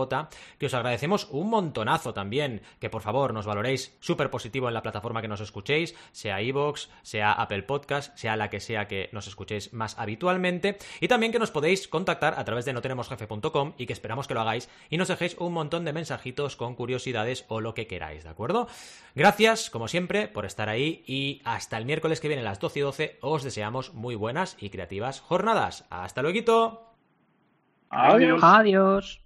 que os agradecemos un montonazo también, que por favor nos valoréis súper positivo en la plataforma que nos escuchéis, sea iVoox, sea Apple Podcast, sea la que sea que nos escuchéis más habitualmente, y también que nos podéis contactar a través de notenemosjefe.com y que esperamos que lo hagáis y nos dejéis un montón de mensajitos con curiosidades o lo que queráis, ¿de acuerdo? Gracias, como siempre, por estar ahí y hasta el miércoles que viene a las 12 y 12 os deseamos muy buenas y creativas jornadas. Hasta luego. Adiós. Adiós.